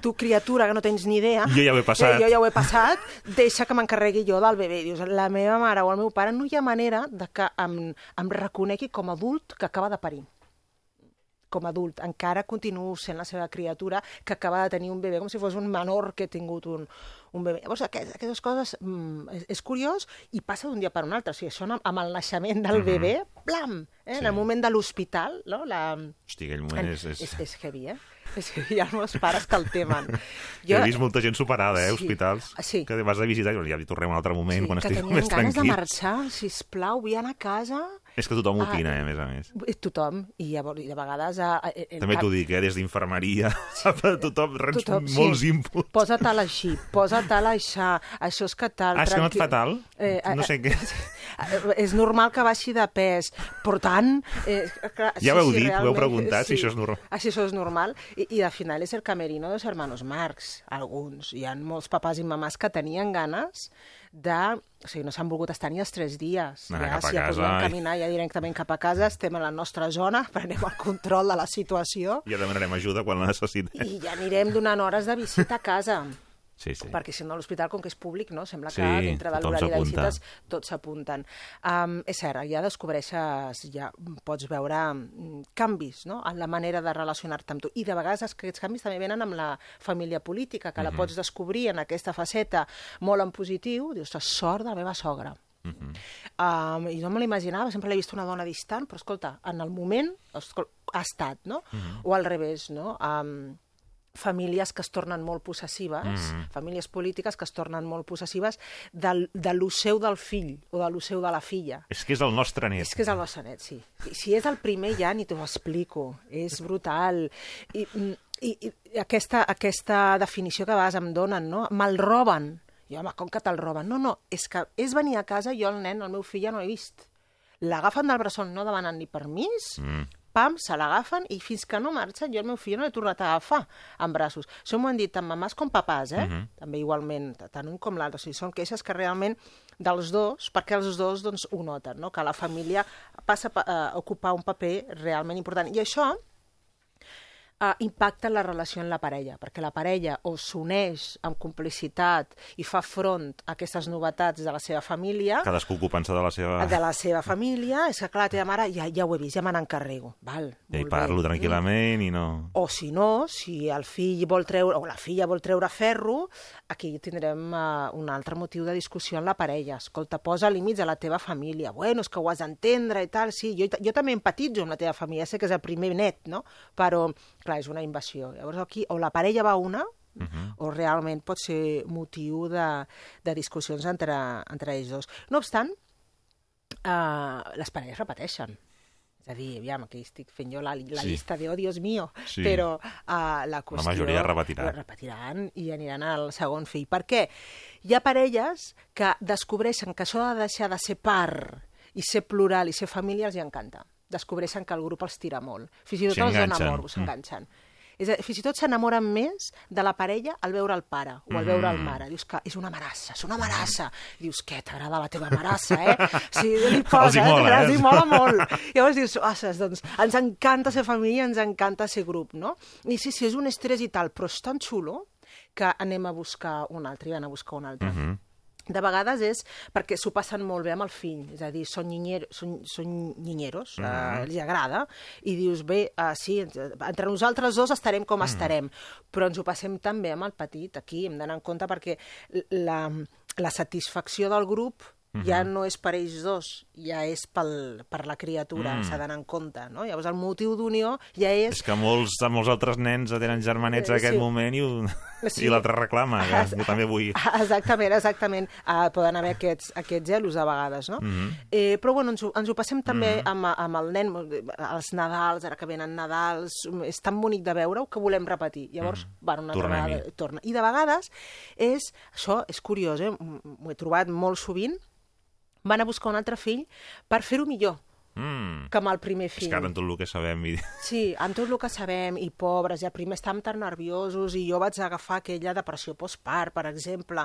tu, criatura, que no tens ni idea... Jo ja ho he passat. Eh, jo ja ho he passat, deixa que m'encarregui jo del bebè. Dius, la meva mare o el meu pare no hi ha manera de que em, em reconegui com a adult que acaba de parir com a adult, encara continuo sent la seva criatura que acaba de tenir un bebè, com si fos un menor que ha tingut un, un bebè. Llavors, aquest, aquestes coses mm, és, és curiós i passa d'un dia per un altre. O sigui, això amb, amb el naixement del bebè, plam, eh? Sí. en el moment de l'hospital, no? La... Hosti, aquell moment és... és... és, és heavy, eh? És heavy. Hi ha meus pares que el temen. [laughs] Jo... He vist molta gent superada, eh, Sí. hospitals. Sí. Que vas a visitar i ja hi tornem un altre moment, quan que estic tenien més ganes de tranquil. marxar, sisplau, vull anar a casa. És que tothom Ah, opina, eh, a més a més. Eh, Tothom, i llavors, i de vegades... Eh, eh, També cap- t'ho dic, eh, des d'infermeria, [laughs] tothom reps Tothom, sí. molts inputs. Posa tal així, posa tal això, això és que tal... Ah, és que no et fa tal? No sé què. Eh, És normal que baixi de pes, per tant... Eh, clar, Ja ho heu dit, ho heu preguntat, si això és normal. Ah, si això és normal. I, I al final és el camerino de los hermanos Marx, alguns. Hi ha molts papàs i mamàs que tenien ganes de... O sigui, no s'han volgut estar ni els tres dies. Anar ja, si ja casa, podíem ai. caminar ja directament cap a casa, estem a la nostra zona, [laughs] prenem el control de la situació Ja demanarem ajuda quan la necessitem. i ja anirem donant hores de visita a casa. Sí, sí. Perquè si no, l'hospital, com que és públic, no? sembla que Sí, dintre de l'horari de visites tots s'apunten. Um, és cert, ja descobreixes, ja pots veure mm, canvis no? en la manera de relacionar-te amb tu. I de vegades aquests canvis també venen amb la família política, que la pots descobrir en aquesta faceta molt en positiu. Dius, "Ostres, sort de la meva sogra. Um, I no me l'imaginava, sempre l'he vist una dona distant, però escolta, en el moment escol, ha estat, no? O al revés, no? Um, famílies que es tornen molt possessives, famílies polítiques que es tornen molt possessives del, de lo seu del fill o de lo seu de la filla. És que és el nostre net. És que és el nostre net, sí. I Si és el primer ja ni t'ho explico. És brutal. I, mm, i, i aquesta, aquesta definició que a vegades em donen, no? Me'l roben. I home, com que te'l roben? No, no, és que és venir a casa, jo el nen, el meu fill ja no l'he vist. L'agafen del bressol no demanant ni permís, mm. Pam, se l'agafen i fins que no marxen jo el meu fill no l'he tornat a agafar en braços. Això m'ho han dit tant mamàs com papàs, eh? Mm -hmm. També igualment, tant un com l'altre. O sigui, són queixes que realment dels dos, perquè els dos doncs, ho noten, no? que la família passa a, a ocupar un paper realment important. I això uh, impacta en la relació en la parella, perquè la parella o s'uneix amb complicitat i fa front a aquestes novetats de la seva família, Cadascú ocupant-se de la seva... de la seva família, és que clar, la teva mare ja, ja ho he vist, ja me n'encarrego. Val, Ja hi parlo bé. tranquil·lament i no... O si no, si el fill vol treure, o la filla vol treure ferro, aquí tindrem uh, un altre motiu de discussió en la parella. Escolta, posa límits a la teva família. Bueno, és que ho has d'entendre i tal. Sí, jo, jo també empatitzo amb la teva família, sé que és el primer net, no? Però, clar, és una invasió. Llavors aquí, o la parella va una, Uh -huh. o realment pot ser motiu de, de discussions entre, entre ells dos. No obstant, uh, les parelles repeteixen. És a dir, aviam, aquí estic fent jo la, la Sí. llista de, oh, Dios mío, Sí. però uh, la qüestió... majoria repetirà. La repetiran i aniran al segon fill. Per què? Hi ha parelles que descobreixen que això de deixar de ser part i ser plural i ser família els hi encanta. Descobreixen que el grup els tira molt. Fins i tot els dona S'enganxen. amor, s'enganxen. És a, fins i tot s'enamoren més de la parella al veure el pare o al veure el Mm. mare. Dius que és una marassa, és una marassa. Dius, què, t'agrada la teva marassa, eh? [laughs] Sí, li Els posa, hi mola, t'agrada, eh? Els mola molt. Llavors dius, ostres, doncs ens encanta ser família, ens encanta ser grup, no? I sí, sí, és un estrès i tal, però és tan xulo que anem a buscar un altre i van a buscar un altre. Mhm. De vegades és perquè s'ho passen molt bé amb el fill, és a dir, són, nyinyer, són, són nyinyeros, mm -hmm. uh, els agrada, i dius, bé, uh, sí, entre nosaltres dos estarem com mm. estarem, però ens ho passem tan bé amb el petit, aquí hem d'anar en compte perquè la, la satisfacció del grup Mhm. ja no és per ells dos, ja és pel, per la criatura, Mm. mm. s'ha d'anar en compte, no? Llavors el motiu d'unió ja és... És que molts, molts altres nens tenen germanets en Eh, aquest sí. moment i. Sí. i l'altre reclama, que jo també vull... [laughs] Exactament, exactament. Uh, poden haver aquests, aquests gelos a vegades, no? Mhm. eh, però bueno, ens ho, ens ho passem també amb, amb el nen, els Nadals, ara que venen Nadals, és tan bonic de veure-ho que volem repetir. Llavors, mm. bueno, una altra Tornem-hi. vegada, torna. I de vegades és, això és curiós, eh? m'ho he trobat molt sovint, van a buscar un altre fill per fer-ho millor Mm. que amb el primer És fill. que ara amb tot el que sabem... I... [laughs] Sí, amb tot el que sabem, i pobres, ja primer estàvem tan nerviosos, i jo vaig agafar aquella depressió postpart, per exemple,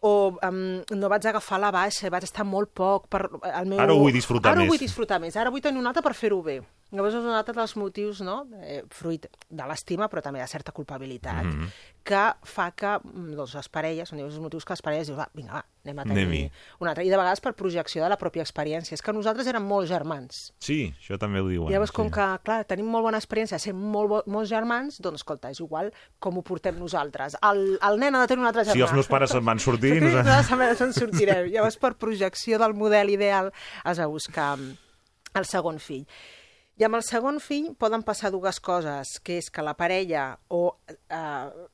o um, no vaig agafar la baixa, vaig estar molt poc per el meu... Ara ho vull disfrutar ara més. Ara ho vull disfrutar més, ara vull tenir un altre per fer-ho bé. Llavors és un altre dels motius, no?, eh, fruit de l'estima, però també de certa culpabilitat, Mhm. Que fa que mm, doncs, les parelles, són els motius que les parelles diuen, va, vinga, va, anem a tenir Anem-hi. un altre. I de vegades per projecció de la pròpia experiència. És que nosaltres érem molts germans, Sí, això també ho diuen. i llavors, com sí. que, clar, tenim molt bona experiència, sent molt, bo- molts germans, doncs, escolta, és igual com ho portem nosaltres. El, el nen ha de tenir un altre germà. Si els meus pares se'n van sortir... Sí, nosaltres- se'n sortirem. Llavors, per projecció del model ideal, has de buscar mm, el segon fill. I amb el segon fill poden passar dues coses, que és que la parella o eh,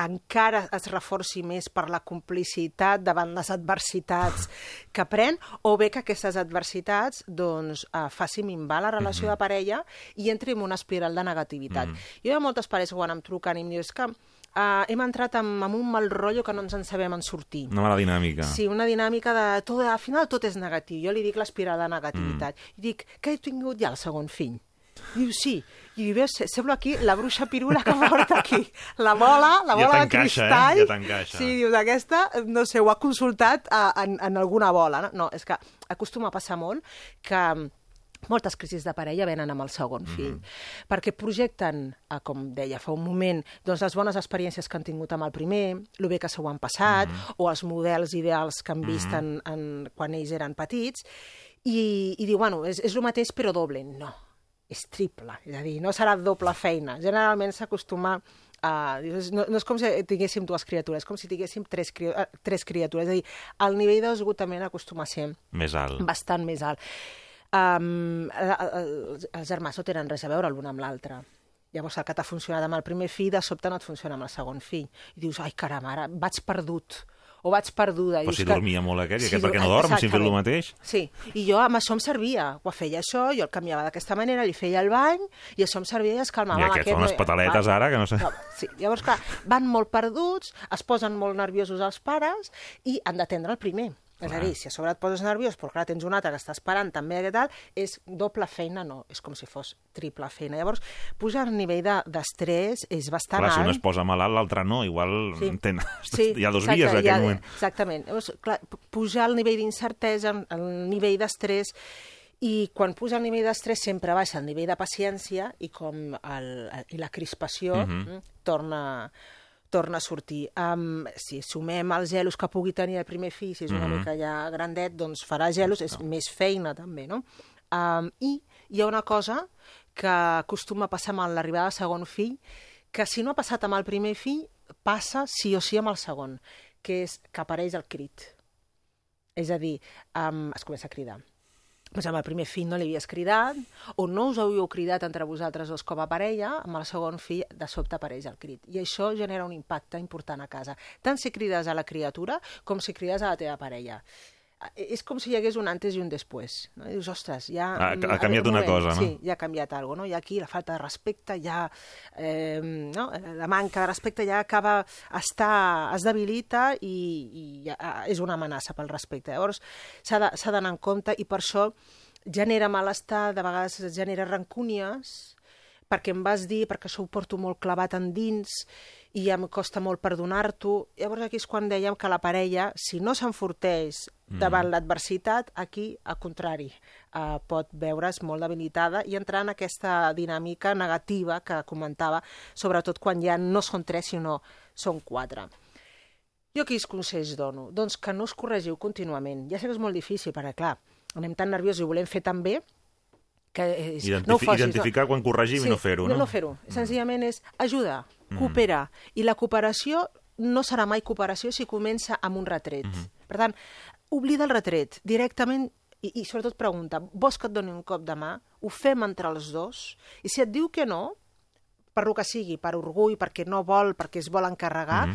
encara es reforci més per la complicitat davant les adversitats que pren, o bé que aquestes adversitats doncs, eh, faci minvar la relació de parella i entri en una espiral de negativitat. Jo hi ha moltes parelles que quan em truquen i em diuen és que eh, hem entrat en, en un mal rotllo que no ens en sabem en sortir. Una mala dinàmica. Sí, una dinàmica de... Tot, al final tot és negatiu. Jo li dic l'espiral de negativitat. Mm. I dic, que he tingut ja el segon fill? Diu, sí. I veus, se- sembla aquí la bruixa pirula que porta aquí. La bola, la Ja bola de t'encaixa, eh? cristall. Ja t'encaixa. Sí, dius, aquesta, no sé, ho ha consultat a, en, en alguna bola. No? no, és que acostuma a passar molt que moltes crisis de parella venen amb el segon fill, perquè projecten, eh, com deia fa un moment, doncs les bones experiències que han tingut amb el primer, el bé que s'ho han passat, o els models ideals que han vist en, en, quan ells eren petits, i, i diu, bueno, és, és el mateix però doble. No, és triple, és a dir, no serà doble feina. Generalment s'acostuma a... No, no és com si tinguéssim dues criatures, és com si tinguéssim tres, cri... eh, tres criatures. És a dir, el nivell d'esgotament acostuma a ser Més alt. bastant més alt. Um, els, els germans no tenen res a veure l'un amb l'altre. Llavors, el que t'ha funcionat amb el primer fill, de sobte no et funciona amb el segon fill. I dius, ai, caram, ara vaig perdut o vaig perduda. Però si que- dormia molt aquest, Sí, aquest per què no du- dorm, si fet el mateix? Sí, i jo amb això em servia. Ho feia això, jo el canviava d'aquesta manera, li feia el bany, i això em servia i es calmava. I aquest fa unes pataletes Va. ara, que no sé... No, sí, llavors, clar, van molt perduts, es posen molt nerviosos els pares i han d'atendre el primer. És a dir, si a sobre et poses nerviós, però clar, tens un altre que està esperant també què tal, és doble feina, no, és com si fos triple feina. Llavors, pujar el nivell de- d'estrès és bastant Clar, si un alt. es posa malalt, l'altre no. Igual Sí. ten... [laughs] Sí, [laughs] hi ha dos exacte, vies en aquell ha- moment. Exactament. Llavors, clar, pujar el nivell d'incertesa, el nivell d'estrès, I quan puja el nivell d'estrès sempre baixa el nivell de paciència i com el, i la crispació uh -huh. torna, torna a sortir. Um, si sumem els gelos que pugui tenir el primer fill, si és una Mhm. mica ja grandet, doncs farà gelos, és més feina també, no? Um, I hi ha una cosa que acostuma a passar amb l'arribada del segon fill, que si no ha passat amb el primer fill, passa sí o sí amb el segon, que és que apareix el crit. És a dir, um, es comença a cridar. Doncs amb el primer fill no li havies cridat, o no us havíeu cridat entre vosaltres dos com a parella, amb el segon fill de sobte apareix el crit. I això genera un impacte important a casa. Tant si crides a la criatura com si crides a la teva parella. Eh, És com si hi hagués un antes i un després. No? I dius, ostres, ja... Ha- ha mm, canviat un una cosa, no? Sí, ja ha canviat alguna cosa, no? I aquí la falta de respecte ja... Eh, no? La manca de respecte ja acaba... Està, es debilita i, i ja, és una amenaça pel respecte. Llavors, s'ha d'anar en compte i per això genera malestar, de vegades genera rancúnies, perquè em vas dir, perquè això ho porto molt clavat endins i ja em costa molt perdonar-t'ho. Llavors aquí és quan dèiem que la parella, si no s'enforteix davant l'adversitat, aquí, al contrari, eh, pot veure's molt debilitada i entrar en aquesta dinàmica negativa que comentava, sobretot quan ja no són tres, sinó són quatre. Jo quins consells dono? Doncs que no us corregiu contínuament. Ja sé que és molt difícil, perquè, clar, anem tan nerviosos i ho volem fer tan bé que és, Identifi no ho facis, identificar quan corregim i no fer-ho, no? no fer-ho. Senzillament és ajudar, cooperar. I la cooperació no serà mai cooperació si comença amb un retret. Per tant, oblida el retret directament i, i sobretot pregunta, vols que et doni un cop de mà? Ho fem entre els dos? I si et diu que no, per lo que sigui, per orgull, perquè no vol, perquè es vol encarregar,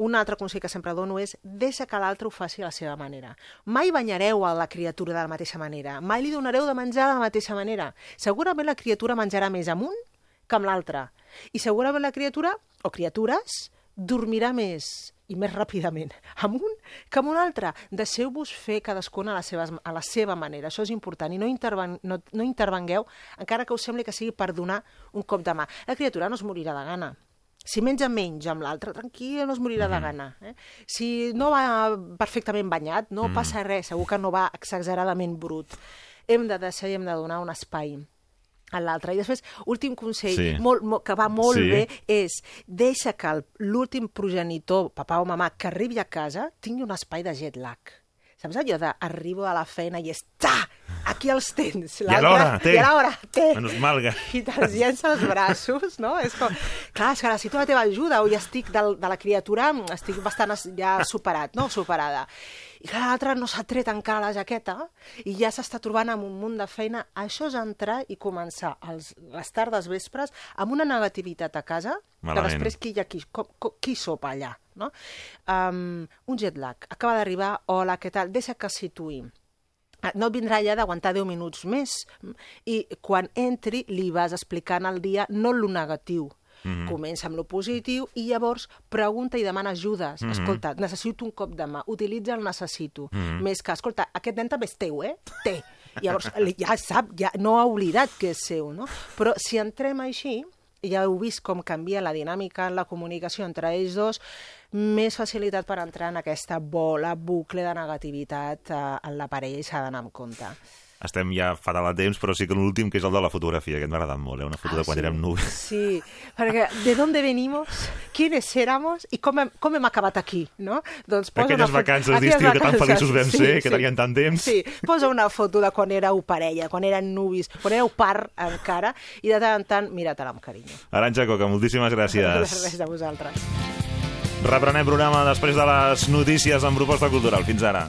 un altre consell que sempre dono és deixa que l'altre ho faci a la seva manera. Mai banyareu a la criatura de la mateixa manera, mai li donareu de menjar de la mateixa manera. Segurament la criatura menjarà més amb un que amb l'altre. I segurament la criatura, o criatures, dormirà més i més ràpidament amb un que amb un altre. Deixeu-vos fer cadascuna a la, seva, a la seva manera. Això és important. I no, interven, no, no intervengueu, encara que us sembli que sigui per donar un cop de mà. La criatura no es morirà de gana. Si menja menys amb l'altre, tranquil, no es morirà de gana. Eh? Si no va perfectament banyat, no passa res, segur que no va exageradament brut. Hem de deixar i hem de donar un espai a l'altre. I després, últim consell, Sí. molt, molt, que va molt Sí. bé, és deixa que l'últim progenitor, papà o mamà, que arribi a casa, tingui un espai de jet lag. Saps allò de arribo a la feina i és ta! Aquí els tens. I a l'hora, té. I a l'hora, té. Menys mal que... I te'ls llença als braços, no? És com... Clar, és que necessito la teva ajuda, o ja estic del, de la criatura, estic bastant ja superat, no? Superada. I clar, l'altre no s'ha tret encara la jaqueta i ja s'està trobant amb un munt de feina. Això és entrar i començar els, les tardes vespres amb una negativitat a casa Malament. que després qui, ha, qui, com, com, qui sopa allà, no? Um, un jet lag. Acaba d'arribar, hola, què tal? Deixa que es situï. Ah, no et vindrà ja d'aguantar 10 minuts més. I quan entri li vas explicant el dia no lo negatiu. Mm -hmm. Comença amb lo positiu i llavors pregunta i demana ajudes. Mm -hmm. Escolta, necessito un cop de mà, utilitza el necessito. Mm -hmm. Més que, escolta, aquest nen també és teu, eh? Té. Llavors, ja sap, ja no ha oblidat que és seu, no? Però si entrem així, ja heu vist com canvia la dinàmica en la comunicació entre ells dos, més facilitat per entrar en aquesta bola, bucle de negativitat eh, en la parella i s'ha d'anar amb compte. Estem ja fatal a temps, però sí que l'últim, que és el de la fotografia, que m'ha agradat molt, eh? una foto de quan sí. érem núvols. Sí, perquè de dónde venimos, quiénes éramos i com hem, com hem acabat aquí, no? Doncs posa Aquelles una vacances d'estiu que tan feliços vam ser, que tenien tant temps. Sí, posa una foto de quan éreu parella, quan eren nuvis, quan éreu part encara, i de tant en tant mira-te-la amb carinyo. Arantxa Coca, moltíssimes gràcies. Res de vosaltres. Reprenem programa després de les notícies en proposta cultural. Fins ara.